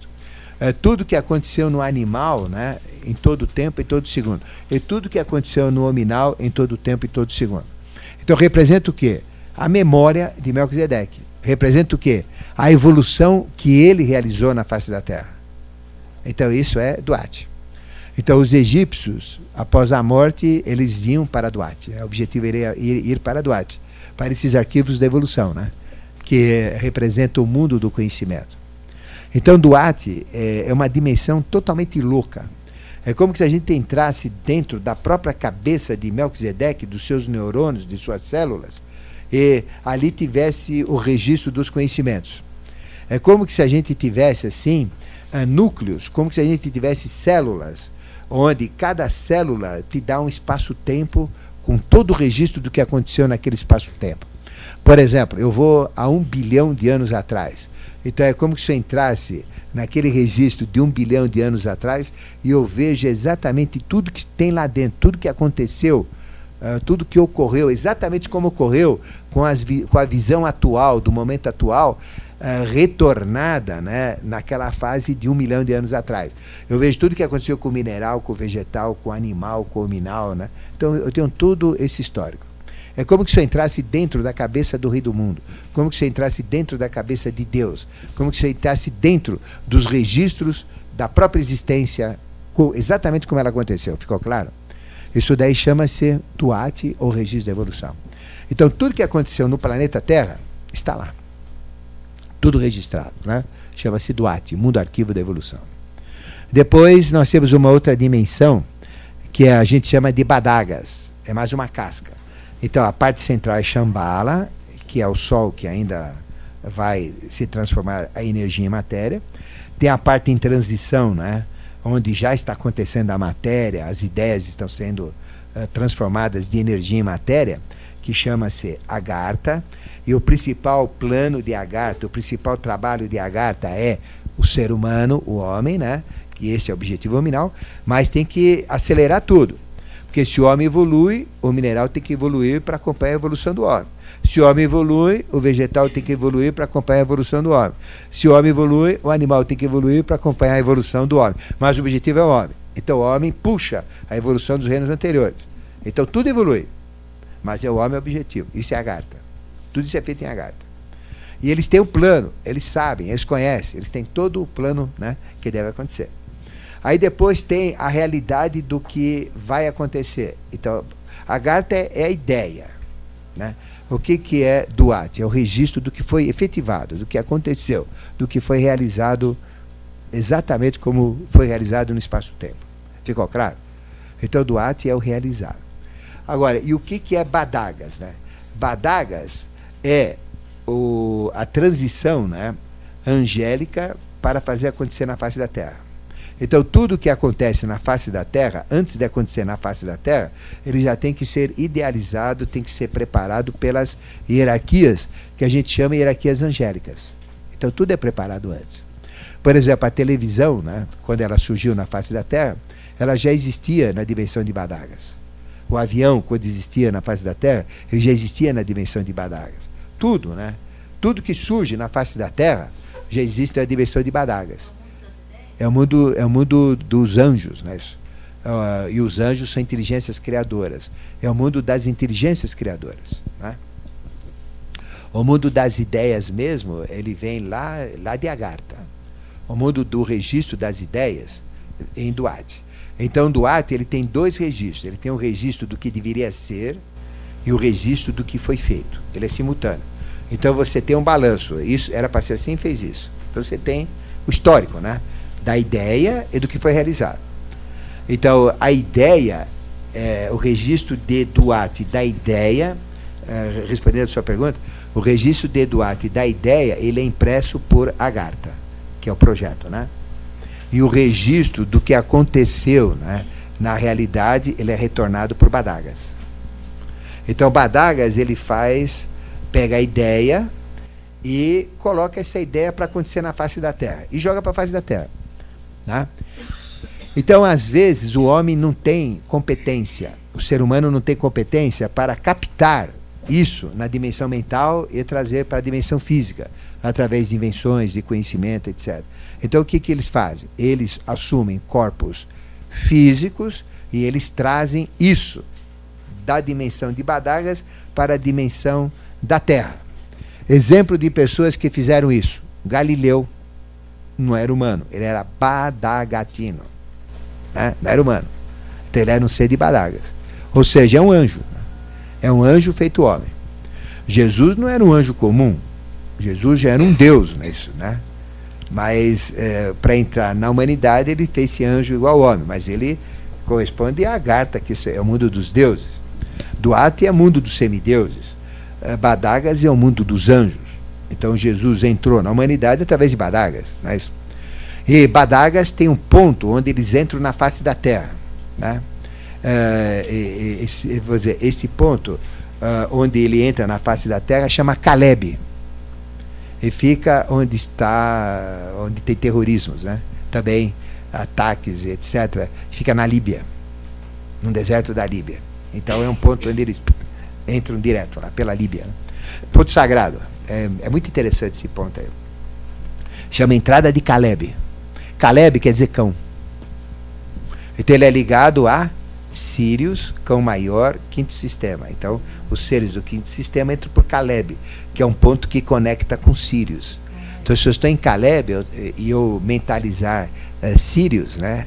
S1: É tudo que aconteceu no animal, né, em todo tempo e todo segundo. E tudo que aconteceu no hominal em todo tempo e todo segundo. Então representa o quê? A memória de Melquisedeque. Representa o quê? A evolução que ele realizou na face da Terra. Então isso é Duarte. Então, os egípcios, após a morte, eles iam para Duarte. O objetivo era ir, ir para Duarte, para esses arquivos da evolução, né? que representam o mundo do conhecimento. Então, Duarte é, é uma dimensão totalmente louca. É como se a gente entrasse dentro da própria cabeça de Melquisedeque, dos seus neurônios, de suas células, e ali tivesse o registro dos conhecimentos. É como se a gente tivesse assim uh, núcleos, como se a gente tivesse células onde cada célula te dá um espaço-tempo com todo o registro do que aconteceu naquele espaço-tempo. Por exemplo, eu vou a um bilhão de anos atrás. Então é como se eu entrasse naquele registro de um bilhão de anos atrás e eu vejo exatamente tudo que tem lá dentro, tudo que aconteceu, uh, tudo que ocorreu, exatamente como ocorreu com, as com a visão atual, do momento atual, uh, retornada né, naquela fase de um milhão de anos atrás. Eu vejo tudo que aconteceu com o mineral, com o vegetal, com o animal, com o minal. Né? Então eu tenho todo esse histórico. É como se eu entrasse dentro da cabeça do rei do mundo, como se eu entrasse dentro da cabeça de Deus, como se eu entrasse dentro dos registros da própria existência, exatamente como ela aconteceu. Ficou claro? Isso daí chama-se Tuati ou registro da evolução. Então, tudo que aconteceu no planeta Terra está lá tudo registrado. Né? Chama-se Duarte, Mundo Arquivo da Evolução. Depois nós temos uma outra dimensão que a gente chama de Badagas, é mais uma casca. Então a parte central é Shambhala, que é o Sol que ainda vai se transformar a energia em matéria. Tem a parte em transição, né? onde já está acontecendo a matéria, as ideias estão sendo uh, transformadas de energia em matéria, que chama-se Agartha. E o principal plano de Agartha, o principal trabalho de Agartha é o ser humano, o homem, né? que esse é o objetivo nominal, mas tem que acelerar tudo. Porque se o homem evolui, o mineral tem que evoluir para acompanhar a evolução do homem. Se o homem evolui, o vegetal tem que evoluir para acompanhar a evolução do homem. Se o homem evolui, o animal tem que evoluir para acompanhar a evolução do homem. Mas o objetivo é o homem. Então o homem puxa a evolução dos reinos anteriores. Então tudo evolui. Mas é o homem o objetivo. Isso é a Agartha. Tudo isso é feito em Agartha. E eles têm o um plano, eles sabem, eles conhecem, eles têm todo o plano né, que deve acontecer. Aí depois tem a realidade do que vai acontecer. Então, Agartha é, é a ideia. Né? O que, que é Duarte? É o registro do que foi efetivado, do que aconteceu, do que foi realizado exatamente como foi realizado no espaço-tempo. Ficou claro? Então, Duarte é o realizado. Agora, e o que, que é Badagas? Né? Badagas é o, a transição né, angélica para fazer acontecer na face da Terra. Então, tudo que acontece na face da Terra, antes de acontecer na face da Terra, ele já tem que ser idealizado, tem que ser preparado pelas hierarquias, que a gente chama hierarquias angélicas. Então, tudo é preparado antes. Por exemplo, a televisão, né, quando ela surgiu na face da Terra, ela já existia na dimensão de Badagas. O avião, quando existia na face da Terra, ele já existia na dimensão de Badagas. Tudo, né? Tudo que surge na face da Terra já existe na dimensão de Badagas. É o mundo, é o mundo dos anjos, né? Uh, e os anjos são inteligências criadoras. É o mundo das inteligências criadoras. Né? O mundo das ideias mesmo, ele vem lá, lá de Agartha. O mundo do registro das ideias em Duarte. Então, Duarte ele tem dois registros. Ele tem o registro do que deveria ser e o registro do que foi feito. Ele é simultâneo. Então, você tem um balanço. Isso era para ser assim, fez isso. Então, você tem o histórico, né? Da ideia e do que foi realizado. Então, a ideia, é, o registro de Duarte da ideia, é, respondendo a sua pergunta, o registro de Duarte da ideia, ele é impresso por Agartha, que é o projeto, né? E o registro do que aconteceu, né, na realidade, ele é retornado por Badagas. Então, Badagas, ele faz, pega a ideia e coloca essa ideia para acontecer na face da Terra e joga para a face da Terra. Né? Então, às vezes, o homem não tem competência, o ser humano não tem competência para captar isso na dimensão mental e trazer para a dimensão física, através de invenções, de conhecimento, etc. Então o que, que eles fazem? Eles assumem corpos físicos e eles trazem isso da dimensão de Badagas para a dimensão da Terra. Exemplo de pessoas que fizeram isso. Galileu não era humano, ele era badagatino. Né? Não era humano. Então ele era um ser de Badagas. Ou seja, é um anjo. É um anjo feito homem. Jesus não era um anjo comum. Jesus já era um Deus, né, isso, né? Mas é, para entrar na humanidade ele fez esse anjo igual ao homem, mas ele corresponde a Agartha, que é o mundo dos deuses. Duarte é o mundo dos semideuses. É, Badagas é o mundo dos anjos. Então Jesus entrou na humanidade através de Badagas. É isso? E Badagas tem um ponto onde eles entram na face da Terra. Né? uh, esse, vou dizer, esse ponto uh, onde ele entra na face da terra chama Caleb. E fica onde está, onde tem terrorismos, né? Também ataques, etc. Fica na Líbia, no deserto da Líbia. Então é um ponto onde eles entram direto lá pela Líbia. Né? Ponto sagrado. É, é muito interessante esse ponto aí. Chama entrada de Caleb. Caleb quer dizer cão. Então ele é ligado a Sirius, cão maior, quinto sistema. Então, os seres do quinto sistema entram por Caleb, que é um ponto que conecta com Sirius. Então, se eu estou em Caleb e eu, eu, mentalizar uh, Sirius, né,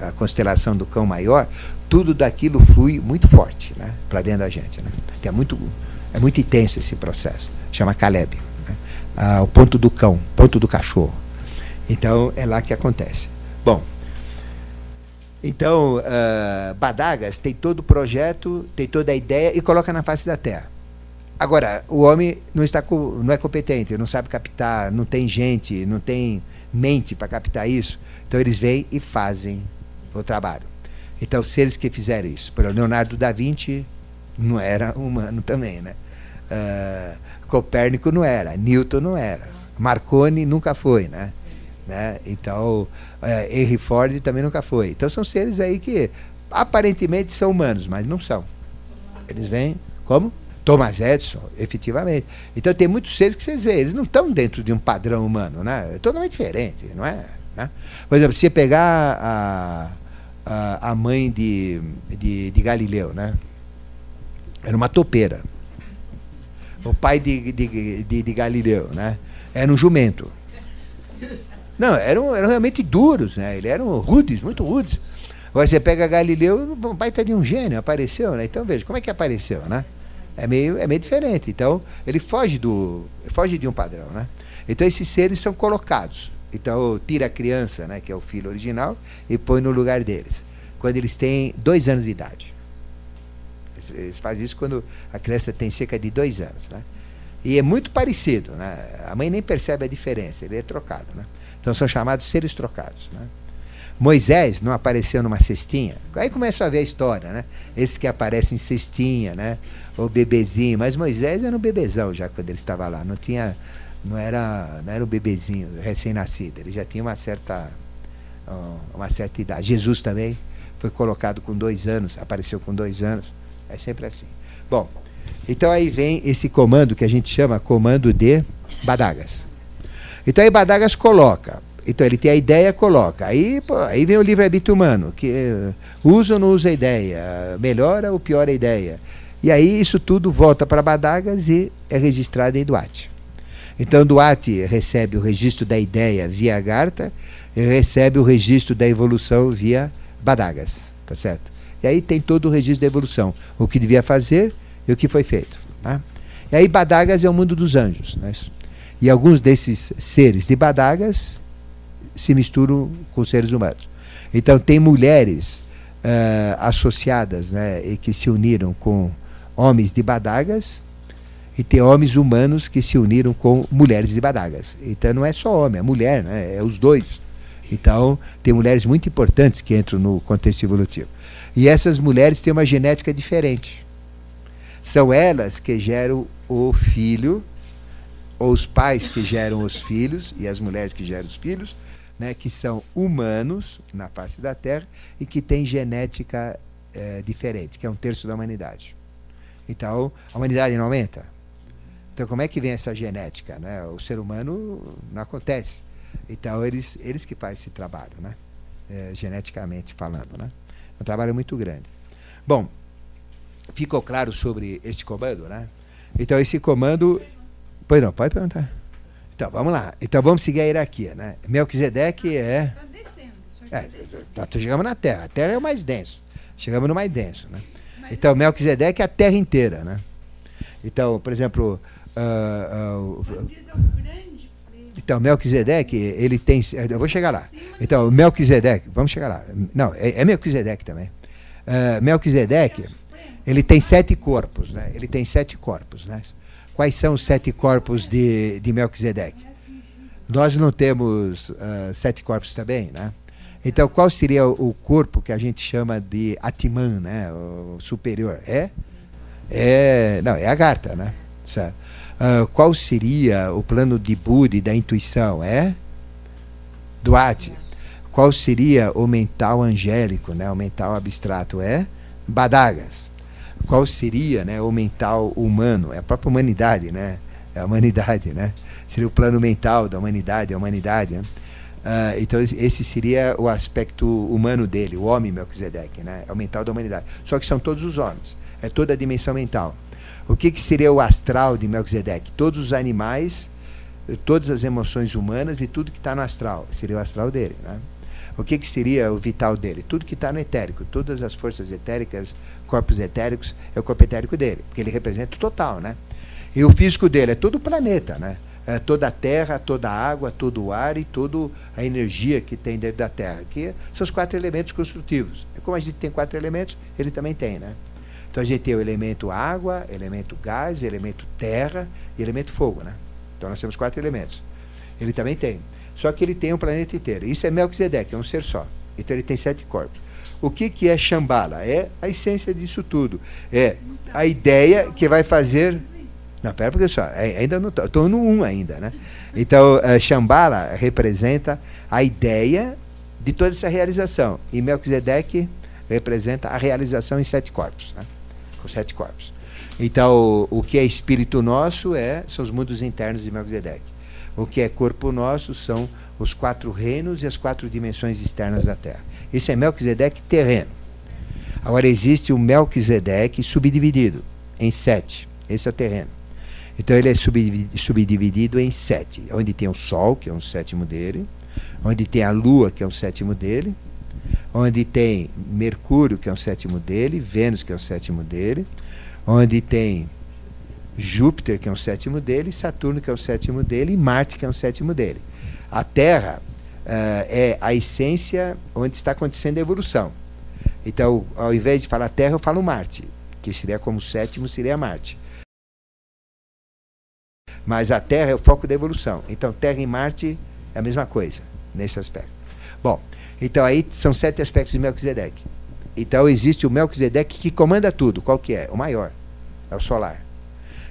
S1: a constelação do cão maior, tudo daquilo flui muito forte né, para dentro da gente. Né? É, muito, é muito intenso esse processo. Chama Caleb. Né? Ah, o ponto do cão, ponto do cachorro. Então, é lá que acontece. Bom, então, uh, Badagas tem todo o projeto, tem toda a ideia e coloca na face da terra. Agora, o homem não, está não é competente, não sabe captar, não tem gente, não tem mente para captar isso. Então, eles vêm e fazem o trabalho. Então, se eles que fizeram isso, por Leonardo da Vinci não era humano também, né? Uh, Copérnico não era, Newton não era, Marconi nunca foi, né? Né? Então, é, Henry Ford também nunca foi. Então, são seres aí que aparentemente são humanos, mas não são. Eles vêm como? Thomas Edison, efetivamente. Então, tem muitos seres que vocês veem, eles não estão dentro de um padrão humano, né? É totalmente diferente, não é? Né? Por exemplo, se você pegar a, a, a mãe de, de, de Galileu, né? Era uma topeira. O pai de, de, de, de Galileu, né? Era um jumento. Não, eram, eram realmente duros, né? Eles eram rudes, muito rudes. Você pega Galileu, o pai tá de um gênio, apareceu, né? Então veja, como é que apareceu, né? É meio, é meio diferente. Então, ele foge do. foge de um padrão, né? Então esses seres são colocados. Então tira a criança, né, que é o filho original, e põe no lugar deles. Quando eles têm dois anos de idade. Eles, fazem isso quando a criança tem cerca de dois anos, né? E é muito parecido, né? A mãe nem percebe a diferença, ele é trocado, né? Então são chamados seres trocados. Né? Moisés não apareceu numa cestinha. Aí começa a ver a história, né? Esses que aparecem em cestinha, né? Ou bebezinho. Mas Moisés era um bebezão já quando ele estava lá. Não tinha não era, não era um bebezinho recém-nascido, ele já tinha uma certa, uma certa idade. Jesus também foi colocado com dois anos, apareceu com dois anos, é sempre assim. Bom, então aí vem esse comando que a gente chama comando de Badagas. Então aí Badagas coloca, então ele tem a ideia, coloca. Aí, pô, aí vem o livre-arbítrio humano, que usa ou não usa a ideia, melhora ou piora a ideia. E aí isso tudo volta para Badagas e é registrado em Duarte. Então Duarte recebe o registro da ideia via Agartha e recebe o registro da evolução via Badagas, tá certo? E aí tem todo o registro da evolução, o que devia fazer e o que foi feito. Tá? E aí Badagas é o mundo dos anjos. Né? E alguns desses seres de Badagas se misturam com seres humanos. Então tem mulheres uh, associadas né, e que se uniram com homens de Badagas e tem homens humanos que se uniram com mulheres de Badagas. Então não é só homem, é mulher, né? é os dois. Então tem mulheres muito importantes que entram no contexto evolutivo. E essas mulheres têm uma genética diferente. São elas que geram o filho, ou os pais que geram os filhos, e as mulheres que geram os filhos, né, que são humanos na face da Terra e que têm genética é, diferente, que é um terço da humanidade. Então, a humanidade não aumenta. Então, como é que vem essa genética? Né? O ser humano não acontece. Então, eles, eles que fazem esse trabalho, né? É, geneticamente falando. Né? Um trabalho muito grande. Bom, ficou claro sobre este comando, né? Então, esse comando. Pois não, pode perguntar. Então, vamos lá. Então, vamos seguir a hierarquia, né? Melquisedeque é. Está descendo. É, tá, chegamos na Terra. A Terra é o mais denso. Chegamos no mais denso, né? Então, Melquisedeque é a terra inteira, né? Então, por exemplo, uh, uh, então, Melquisedeque, ele tem. Eu vou chegar lá. Então, Melquisedeque, vamos chegar lá. Não, é, é Melquisedeque também. Uh, Melquisedeque, ele tem sete corpos, né? Ele tem sete corpos, né? Quais são os sete corpos de, de Melquisedeque? Nós não temos uh, sete corpos também, né? Então, qual seria o corpo que a gente chama de Atman, né? O superior? É? É, não, é a Garta, né? Certo. Uh, qual seria o plano de Budi da intuição? É? Duarte. Qual seria o mental angélico, né? O mental abstrato? É? Badagas. Qual seria né, o mental humano? É a própria humanidade, né? É a humanidade, né? Seria o plano mental da humanidade, a humanidade, né? Uh, então esse seria o aspecto humano dele, o homem Melquisedeque, né? é o mental da humanidade. Só que são todos os homens, é toda a dimensão mental. O que, que seria o astral de Melquisedeque? Todos os animais, todas as emoções humanas e tudo que está no astral, seria o astral dele. Né? O que, que seria o vital dele? Tudo que está no etérico, todas as forças etéricas, corpos etéricos, é o corpo etérico dele, porque ele representa o total. Né? E o físico dele é todo o planeta, né? é, toda a terra, toda a água, todo o ar e toda a energia que tem dentro da terra, que são os quatro elementos construtivos. É como a gente tem quatro elementos, ele também tem, né? Então a gente tem o elemento água, elemento gás, elemento terra e elemento fogo, né? Então nós temos quatro elementos. Ele também tem. Só que ele tem um planeta inteiro. Isso é Melquisedeque, é um ser só. Então ele tem sete corpos. O que, que é Shambhala? É a essência disso tudo. É a ideia que vai fazer não, pera porque só, é, ainda não estou no 1 um ainda, né? Então, uh, Shambhala representa a ideia de toda essa realização. E Melquisedeque representa a realização em sete corpos, né? Com sete corpos. Então, o, o que é espírito nosso é, são os mundos internos de Melquisedeque. O que é corpo nosso são os quatro reinos e as quatro dimensões externas da Terra. Esse é Melquisedeque terreno. Agora existe o Melquisedeque subdividido em sete. Esse é o terreno. Então ele é subdividido em sete, onde tem o Sol, que é um sétimo dele, onde tem a Lua, que é um sétimo dele, onde tem Mercúrio, que é um sétimo dele, Vênus, que é um sétimo dele, onde tem Júpiter, que é um sétimo dele, Saturno, que é o sétimo dele, e Marte, que é um sétimo dele. A Terra uh, é a essência onde está acontecendo a evolução. Então, ao invés de falar Terra, eu falo Marte, que seria como sétimo, seria Marte. Mas a Terra é o foco da evolução. Então, Terra e Marte é a mesma coisa, nesse aspecto. Bom, então aí são sete aspectos de Melquisedeque. Então existe o Melquisedeque que comanda tudo. Qual que é? O maior. É o solar.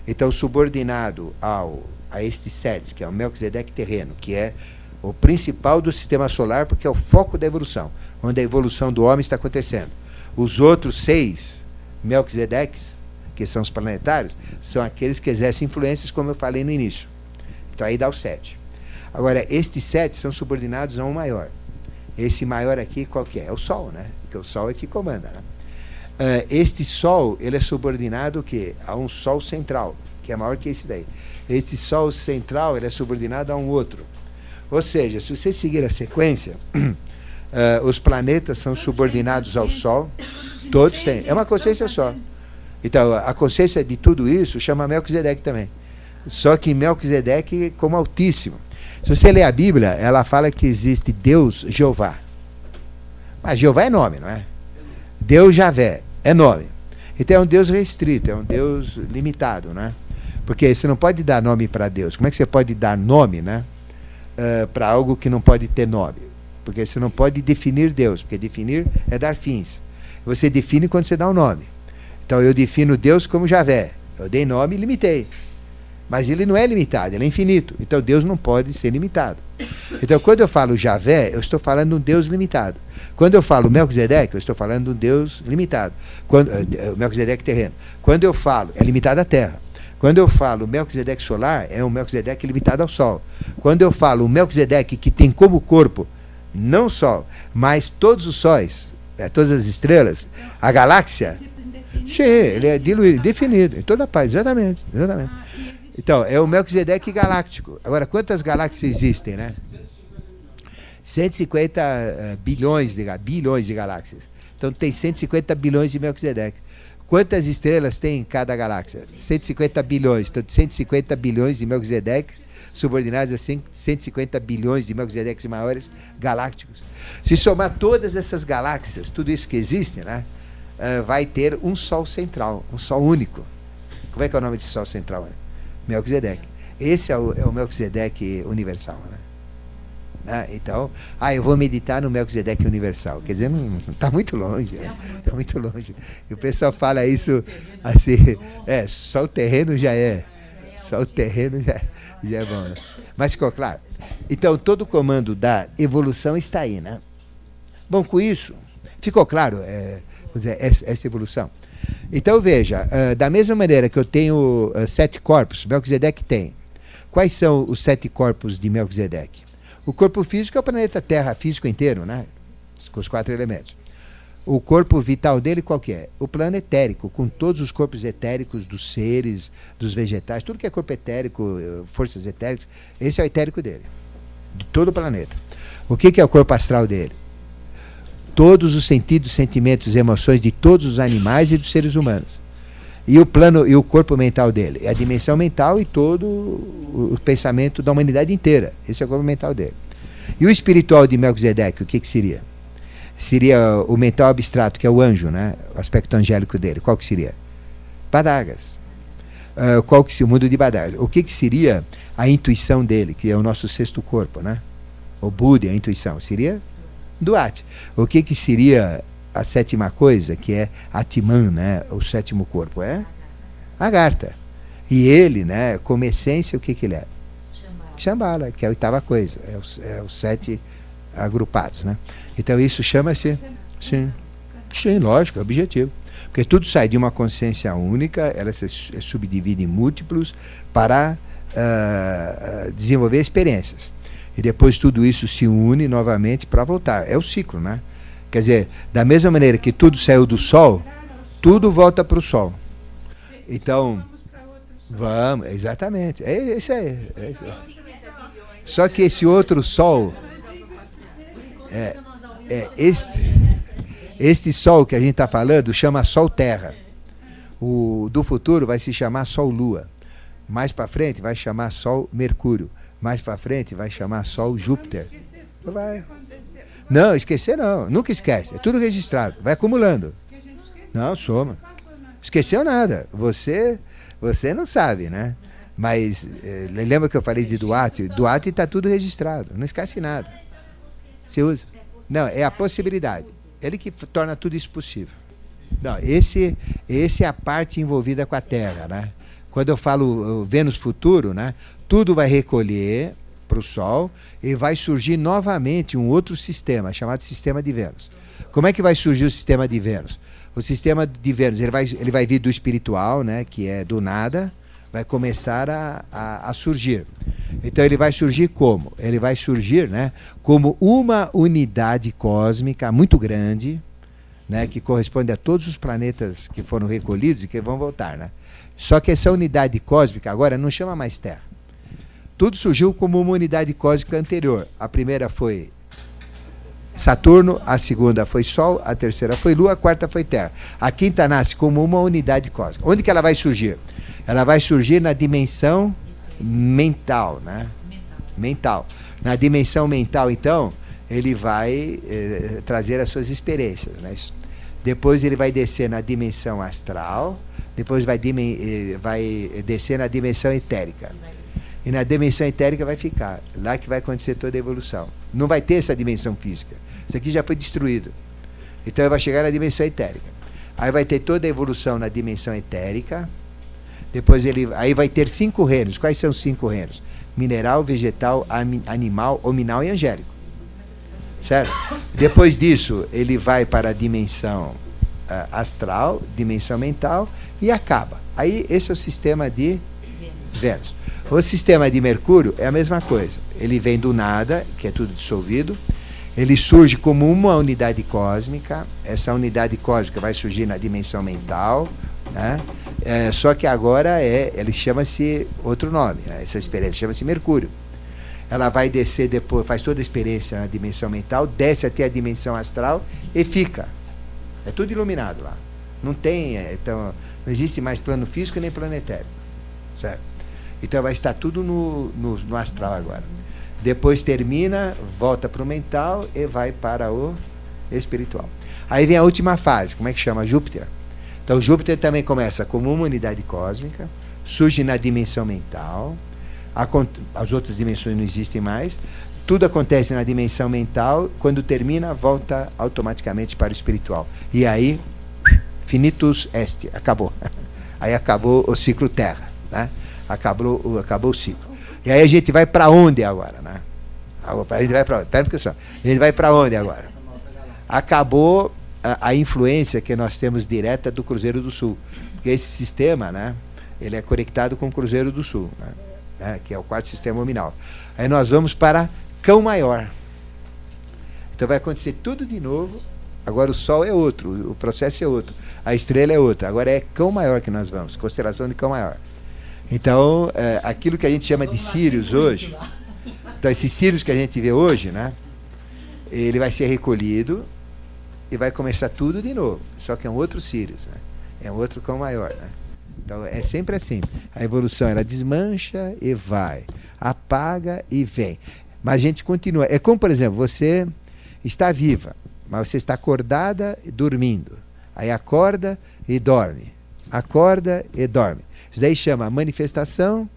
S1: Então, subordinado ao a estes setes, que é o Melquisedeque terreno, que é o principal do sistema solar, porque é o foco da evolução, onde a evolução do homem está acontecendo. Os outros seis Melquisedeques, que são os planetários, são aqueles que exercem influências, como eu falei no início. Então aí dá o sete. Agora, estes sete são subordinados a um maior. Esse maior aqui, qual que é? É o Sol, né? Porque o Sol é que comanda. Né? Uh, este Sol, ele é subordinado o quê? a um Sol central, que é maior que esse daí. Este Sol central, ele é subordinado a um outro. Ou seja, se você seguir a sequência, uh, os planetas são subordinados ao Sol. Todos têm. É uma consciência só. Então, a consciência de tudo isso chama Melquisedeque também. Só que Melquisedeque como Altíssimo. Se você ler a Bíblia, ela fala que existe Deus Jeová. Mas Jeová é nome, não é? Deus Javé é nome. Então é um Deus restrito, é um Deus limitado, né? Porque você não pode dar nome para Deus. Como é que você pode dar nome, né? Uh, para algo que não pode ter nome? Porque você não pode definir Deus, porque definir é dar fins. Você define quando você dá um nome. Então eu defino Deus como Javé. Eu dei nome e limitei. Mas ele não é limitado, ele é infinito. Então Deus não pode ser limitado. Então quando eu falo Javé, eu estou falando de um Deus limitado. Quando eu falo Melquisedeque, eu estou falando de um Deus limitado. Quando, uh, Melquisedeque terreno. Quando eu falo, é limitado à terra. Quando eu falo Melquisedeque solar, é um Melquisedeque limitado ao Sol. Quando eu falo Melquisedeque que tem como corpo, não o Sol, mas todos os sóis, né, todas as estrelas, a galáxia, sim, ele é diluído, definido, em toda a paz, exatamente. exatamente. Então, é o Melquisedeque galáctico. Agora, quantas galáxias existem, né? 150 uh, bilhões, de, bilhões de galáxias. Então, tem 150 bilhões de Melquisedeque. Quantas estrelas tem em cada galáxia? 150 bilhões. Então, 150 bilhões de Melquisedeque subordinados a 150 bilhões de Melquisedeques maiores galácticos. Se somar todas essas galáxias, tudo isso que existe, né, uh, vai ter um Sol central, um Sol único. Como é que é o nome desse Sol central? Né? Melquisedeque. Esse é o, é o Melquisedeque universal. Né? Ah, então, ah, eu vou meditar no Melquisedeque universal. Quer dizer, não está muito longe. Está né? muito longe. E o pessoal fala isso assim, é, só o terreno já é. Só o terreno já, já é bom. Né? Mas ficou claro. Então, todo o comando da evolução está aí, né? Bom, com isso, ficou claro é, essa evolução. Então veja, uh, da mesma maneira que eu tenho uh, sete corpos, Melquisedeque tem. Quais são os sete corpos de Melquisedeque? O corpo físico é o planeta Terra físico inteiro, né? Com os quatro elementos. O corpo vital dele qual que é? O plano etérico, com todos os corpos etéricos dos seres, dos vegetais, tudo que é corpo etérico, eh, forças etéricas, esse é o etérico dele, de todo o planeta. O que, que é o corpo astral dele? Todos os sentidos, sentimentos e emoções de todos os animais e dos seres humanos. E o plano e o corpo mental dele? A dimensão mental e todo o pensamento da humanidade inteira. Esse é o corpo mental dele. E o espiritual de Melquisedeque, o que, que seria? Seria o mental abstrato, que é o anjo, né? o aspecto angélico dele. Qual que seria? Badagas. Uh, qual que seria o mundo de Badagas? O que, que seria a intuição dele, que é o nosso sexto corpo, né? O Buda, a intuição. Seria Duarte. O que, que seria a sétima coisa, que é Atman, né, o sétimo corpo? É Agartha. E ele, né, como essência, o que, que ele é? Shambhala, que é a oitava coisa. É os, é os sete agrupados. Né? Então isso chama-se. Sim. Sim, lógico, é objetivo. Porque tudo sai de uma consciência única, ela se subdivide em múltiplos para uh, desenvolver experiências. E depois tudo isso se une novamente para voltar. É o ciclo, né? Quer dizer, da mesma maneira que tudo saiu do Sol, tudo volta para o Sol. Então, vamos, exatamente. É isso aí. É isso aí. Só que esse outro Sol, é, é este, este Sol que a gente está falando chama Sol-Terra. O do futuro vai se chamar Sol-Lua. Mais para frente vai chamar Sol-Mercúrio. Mais para frente vai chamar Sol Júpiter. Vai. Não, esquecer não. Nunca esquece. É tudo registrado. Vai acumulando. Não, soma. Esqueceu nada. Você, você não sabe, né? Mas eh, lembra que eu falei de Duarte? Duarte está tudo registrado. Não esquece nada. Você usa? Não, é a possibilidade. Ele que torna tudo isso possível. Não, esse, esse é a parte envolvida com a Terra, né? Quando eu falo Vênus futuro, né? Tudo vai recolher para o Sol e vai surgir novamente um outro sistema, chamado sistema de Vênus. Como é que vai surgir o sistema de Vênus? O sistema de Vênus ele vai, ele vai vir do espiritual, né, que é do nada, vai começar a, a, a, surgir. Então ele vai surgir como? Ele vai surgir né, como uma unidade cósmica muito grande, né, que corresponde a todos os planetas que foram recolhidos e que vão voltar. Né? Só que essa unidade cósmica agora não chama mais Terra. Tudo surgiu como uma unidade cósmica anterior. A primeira foi Saturno, a segunda foi Sol, a terceira foi Lua, a quarta foi Terra. A quinta nasce como uma unidade cósmica. Onde que ela vai surgir? Ela vai surgir na dimensão mental, né? Mental. Na dimensão mental, então, ele vai eh, trazer as suas experiências, né? Depois ele vai descer na dimensão astral, depois vai, eh, vai descer na dimensão etérica. E na dimensão etérica vai ficar. Lá que vai acontecer toda a evolução. Não vai ter essa dimensão física. Isso aqui já foi destruído. Então vai chegar na dimensão etérica. Aí vai ter toda a evolução na dimensão etérica, depois ele, aí vai ter cinco reinos. Quais são os cinco reinos? Mineral, vegetal, animal, hominal e angélico. Certo? Depois disso, ele vai para a dimensão uh, astral, dimensão mental e acaba. Aí esse é o sistema de Vênus. O sistema de Mercúrio é a mesma coisa. Ele vem do nada, que é tudo dissolvido. Ele surge como uma unidade cósmica. Essa unidade cósmica vai surgir na dimensão mental, né? É, só que agora é, ele chama-se outro nome, né? essa experiência chama-se Mercúrio. Ela vai descer depois, faz toda a experiência na dimensão mental, desce até a dimensão astral e fica. É tudo iluminado lá. Não tem, é, então, não existe mais plano físico nem planetário. Certo? Então vai estar tudo no, no, no astral agora. Depois termina, volta para o mental e vai para o espiritual. Aí vem a última fase, como é que chama? Júpiter. Então Júpiter também começa como uma unidade cósmica, surge na dimensão mental, as outras dimensões não existem mais, tudo acontece na dimensão mental, quando termina, volta automaticamente para o espiritual. E aí, finitus est, acabou. Aí acabou o ciclo Terra, né? Acabou, acabou o ciclo. E aí a gente vai para onde agora, né? A gente vai para onde? A gente vai para onde agora? Acabou a, a, influência que nós temos direta do Cruzeiro do Sul. Porque esse sistema, né, ele é conectado com o Cruzeiro do Sul, né, né, que é o quarto sistema nominal. Aí nós vamos para Cão Maior. Então vai acontecer tudo de novo. Agora o Sol é outro, o processo é outro, a estrela é outra. Agora é Cão Maior que nós vamos, constelação de Cão Maior. Então, é, aquilo que a gente chama de Sírios hoje, então esses Sírios que a gente vê hoje, né, ele vai ser recolhido e vai começar tudo de novo. Só que é um outro Sirius, né? é um outro cão maior. Né? Então é sempre assim. A evolução ela desmancha e vai, apaga e vem. Mas a gente continua. É como, por exemplo, você está viva, mas você está acordada e dormindo. Aí acorda e dorme. Acorda e dorme. Isso daí chama manifestação,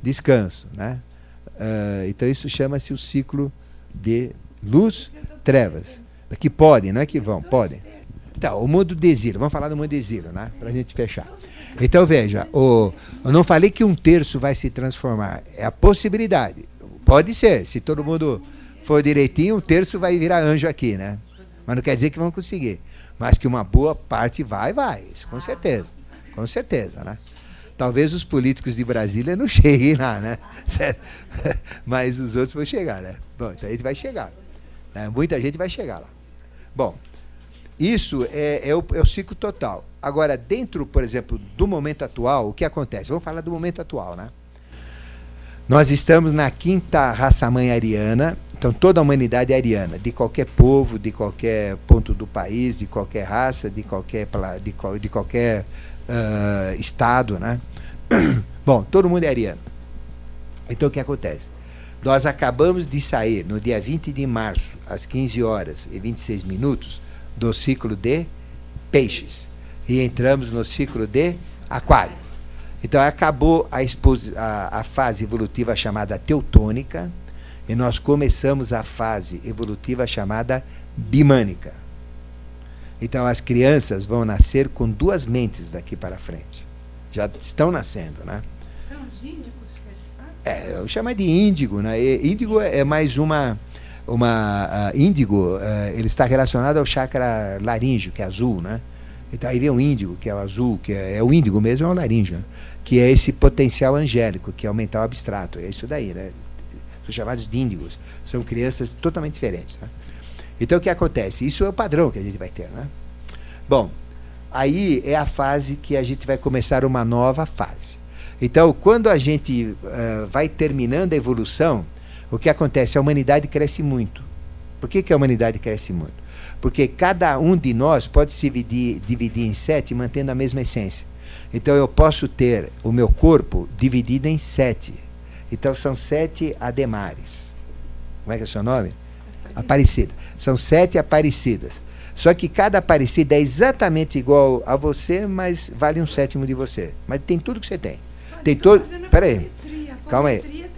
S1: descanso. Né? Uh, então isso chama-se o ciclo de luz, trevas. Que podem, não é que vão, podem. Então, o mundo do exílio, vamos falar do mundo do exílio, né? Para a gente fechar. Então, veja, o, eu não falei que um terço vai se transformar, é a possibilidade. Pode ser, se todo mundo for direitinho, um terço vai virar anjo aqui, né? Mas não quer dizer que vão conseguir. Mas que uma boa parte vai, vai, isso com certeza. Com certeza, né? Talvez os políticos de Brasília não cheguem lá, né? Certo? Mas os outros vão chegar, né? Bom, então a gente vai chegar. Né? Muita gente vai chegar lá. Bom, isso é, é, o, é o ciclo total. Agora, dentro, por exemplo, do momento atual, o que acontece? Vamos falar do momento atual, né? Nós estamos na quinta raça-mãe ariana, então toda a humanidade é ariana, de qualquer povo, de qualquer ponto do país, de qualquer raça, de qualquer, de, de qualquer uh, estado, né? Bom, todo mundo é ariano. Então o que acontece? Nós acabamos de sair no dia 20 de março, às 15 horas e 26 minutos, do ciclo de peixes. E entramos no ciclo de aquário. Então acabou a, a, a fase evolutiva chamada teutônica e nós começamos a fase evolutiva chamada bimânica. Então as crianças vão nascer com duas mentes daqui para frente. Já estão nascendo, né? São os índicos que É, eu chamo de índigo, né? E índigo é mais uma uma uh, índigo, uh, ele está relacionado ao chakra laríngeo, que é azul, né? Então aí vem o índigo, que é o azul, que é, é o índigo mesmo, é o laríngeo, né? que é esse potencial angélico, que é o mental abstrato, é isso daí, né? São chamados de índigos, são crianças totalmente diferentes, né? Então o que acontece? Isso é o padrão que a gente vai ter, né? Bom, aí é a fase que a gente vai começar uma nova fase. Então, quando a gente uh, vai terminando a evolução, o que acontece? A humanidade cresce muito. Por que, que a humanidade cresce muito? Porque cada um de nós pode se dividir, dividir em sete mantendo a mesma essência. Então eu posso ter o meu corpo dividido em sete. Então são sete ademares. Como é que é o seu nome? Aparecida. São sete aparecidas. Só que cada aparecida é exatamente igual a você, mas vale um sétimo de você. Mas tem tudo que você tem. Tem todo. Peraí. Calma aí.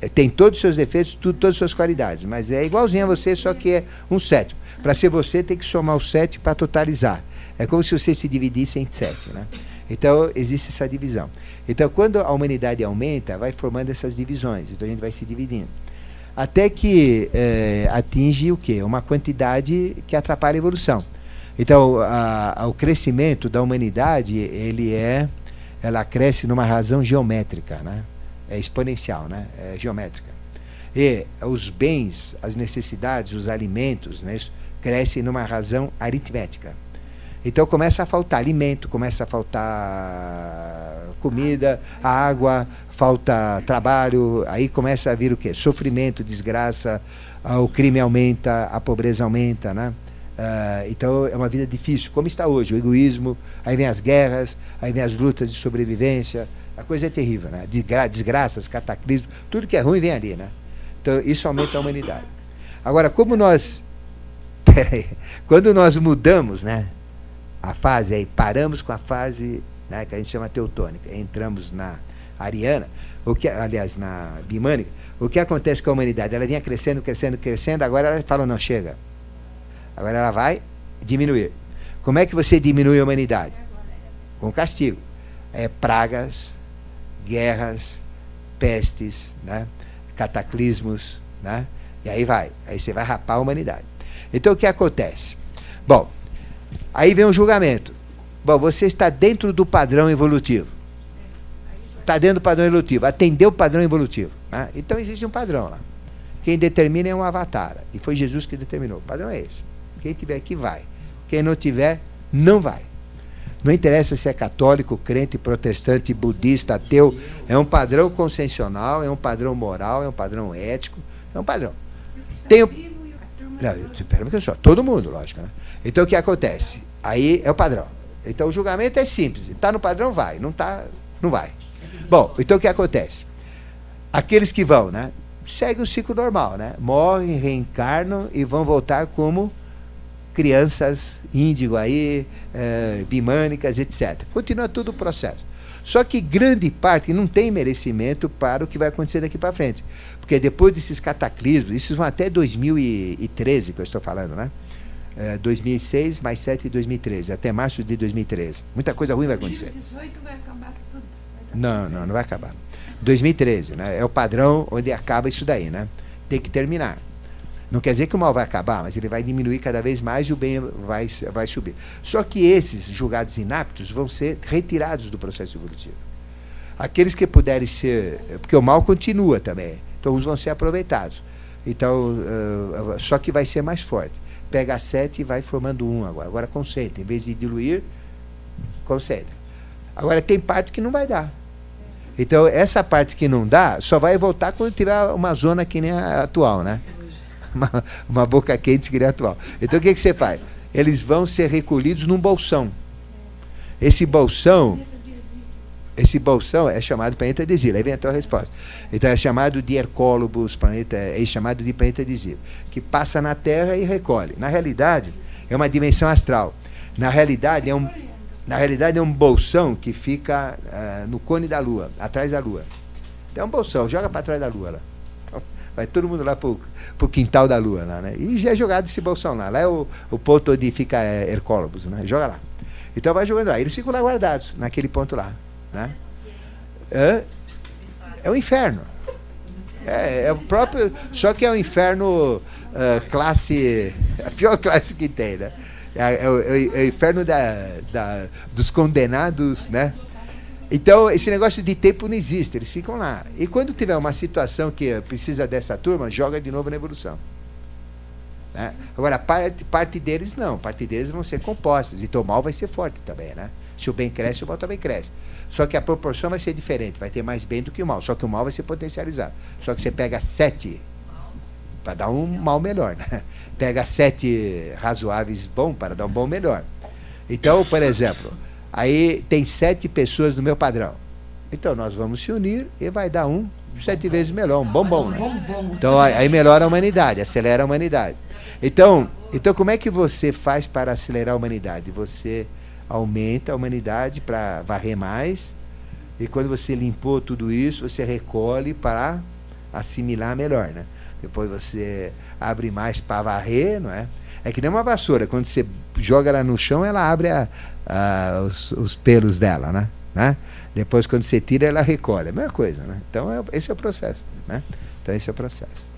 S1: É, tem todos os seus defeitos, tudo, todas as suas qualidades, mas é igualzinho a você, só que é um sétimo. Para ser você, tem que somar o sete para totalizar. É como se você se dividisse em sete. Né? Então, existe essa divisão. Então, quando a humanidade aumenta, vai formando essas divisões. Então, a gente vai se dividindo. Até que é, atinge o quê? Uma quantidade que atrapalha a evolução. Então, a, a, o crescimento da humanidade, ele é, ela cresce numa razão geométrica, né? é exponencial, né? é geométrica. E os bens, as necessidades, os alimentos, né, crescem numa razão aritmética. Então começa a faltar alimento, começa a faltar comida, água, falta trabalho, aí começa a vir o quê? Sofrimento, desgraça, o crime aumenta, a pobreza aumenta, né? Uh, então é uma vida difícil, como está hoje, o egoísmo, aí vem as guerras, aí vem as lutas de sobrevivência, a coisa é terrível, né? Desgra desgraças, cataclismos, tudo que é ruim vem ali, né? Então isso aumenta a humanidade. Agora, como nós. Peraí, quando nós mudamos, né? A fase aí, paramos com a fase né, que a gente chama teutônica, entramos na ariana, o que, aliás, na bimânica, o que acontece com a humanidade? Ela vinha crescendo, crescendo, crescendo, agora ela fala, não, chega. Agora ela vai diminuir. Como é que você diminui a humanidade? Com castigo. É pragas, guerras, pestes, né? cataclismos, né? e aí vai, aí você vai rapar a humanidade. Então o que acontece? Bom, aí vem o julgamento. Bom, você está dentro do padrão evolutivo. Está dentro do padrão evolutivo, atendeu o padrão evolutivo. Né? Então existe um padrão lá. Quem determina é um avatar. E foi Jesus que determinou. O padrão é esse. Quem tiver aqui vai. Quem não tiver, não vai. Não interessa se é católico, crente, protestante, budista, ateu. É um padrão consensual, é um padrão moral, é um padrão ético. É um padrão. Tem o... Não, pera um só. Todo mundo, lógico. Né? Então o que acontece? Aí é o padrão. Então o julgamento é simples. Está no padrão, vai. Não está, não vai. Bom, então o que acontece? Aqueles que vão, né? Segue o ciclo normal, né? Morrem, reencarnam e vão voltar como crianças índigo aí, é, bimânicas, etc. Continua todo o processo. Só que grande parte não tem merecimento para o que vai acontecer daqui para frente. Porque depois desses cataclismos, isso vão até 2013 que eu estou falando, né? É, 2006 mais 7 de 2013, até março de 2013. Muita coisa ruim vai acontecer. 2018 vai acabar tudo. Vai não, não, não vai acabar. 2013, né? É o padrão onde acaba isso daí, né? Tem que terminar. Não quer dizer que o mal vai acabar, mas ele vai diminuir cada vez mais e o bem vai, vai subir. Só que esses julgados inaptos vão ser retirados do processo evolutivo. Aqueles que puderem ser. Porque o mal continua também. Então, uns vão ser aproveitados. Então, uh, só que vai ser mais forte. Pega sete e vai formando um agora. Agora concentra. Em vez de diluir, concentra. Agora, tem parte que não vai dar. Então, essa parte que não dá, só vai voltar quando tiver uma zona que nem a atual, né? uma, uma boca quente que atual. Então o que, que você faz? Eles vão ser recolhidos num bolsão. Esse bolsão, esse bolsão é chamado planeta adesivo. Aí vem a tua resposta. Então é chamado de Hercólobos, planeta, é chamado de planeta adesivo, que passa na Terra e recolhe. Na realidade, é uma dimensão astral. Na realidade, é um, na realidade, é um bolsão que fica uh, no cone da Lua, atrás da Lua. É um bolsão, joga para trás da Lua lá. Vai todo mundo lá pro, pro quintal da lua lá, né? E já é jogado esse bolsão lá. Lá é o, o ponto onde fica é, Hercólobos, né? Joga lá. Então vai jogando lá. Eles ficam lá guardados, naquele ponto lá. Né? É, é o inferno. É, é o próprio. Só que é o inferno uh, classe. A pior classe que tem, né? É, é, é, é o inferno da, da, dos condenados, né? Então, esse negócio de tempo não existe, eles ficam lá. E quando tiver uma situação que precisa dessa turma, joga de novo na evolução. Né? Agora, parte, parte deles não, parte deles vão ser compostas. Então, o mal vai ser forte também, né? Se o bem cresce, o mal também cresce. Só que a proporção vai ser diferente, vai ter mais bem do que o mal. Só que o mal vai ser potencializado. Só que você pega sete para dar um mal melhor, né? Pega sete razoáveis bom para dar um bom melhor. Então, por exemplo, aí tem sete pessoas no meu padrão. Então nós vamos se unir e vai dar um sete vezes melhor, um bombom. Né? Então aí melhora a humanidade, acelera a humanidade. Então, então como é que você faz para acelerar a humanidade? Você aumenta a humanidade para varrer mais. E quando você limpou tudo isso, você recolhe para assimilar melhor, né? Depois você abre mais para varrer, não é? É que nem uma vassoura, quando você joga ela no chão, ela abre a, a, os, os, pelos dela, né? né? Depois, quando você tira, ela recolhe. A mesma coisa, né? Então, é, esse é o processo, né? Então, esse é o processo.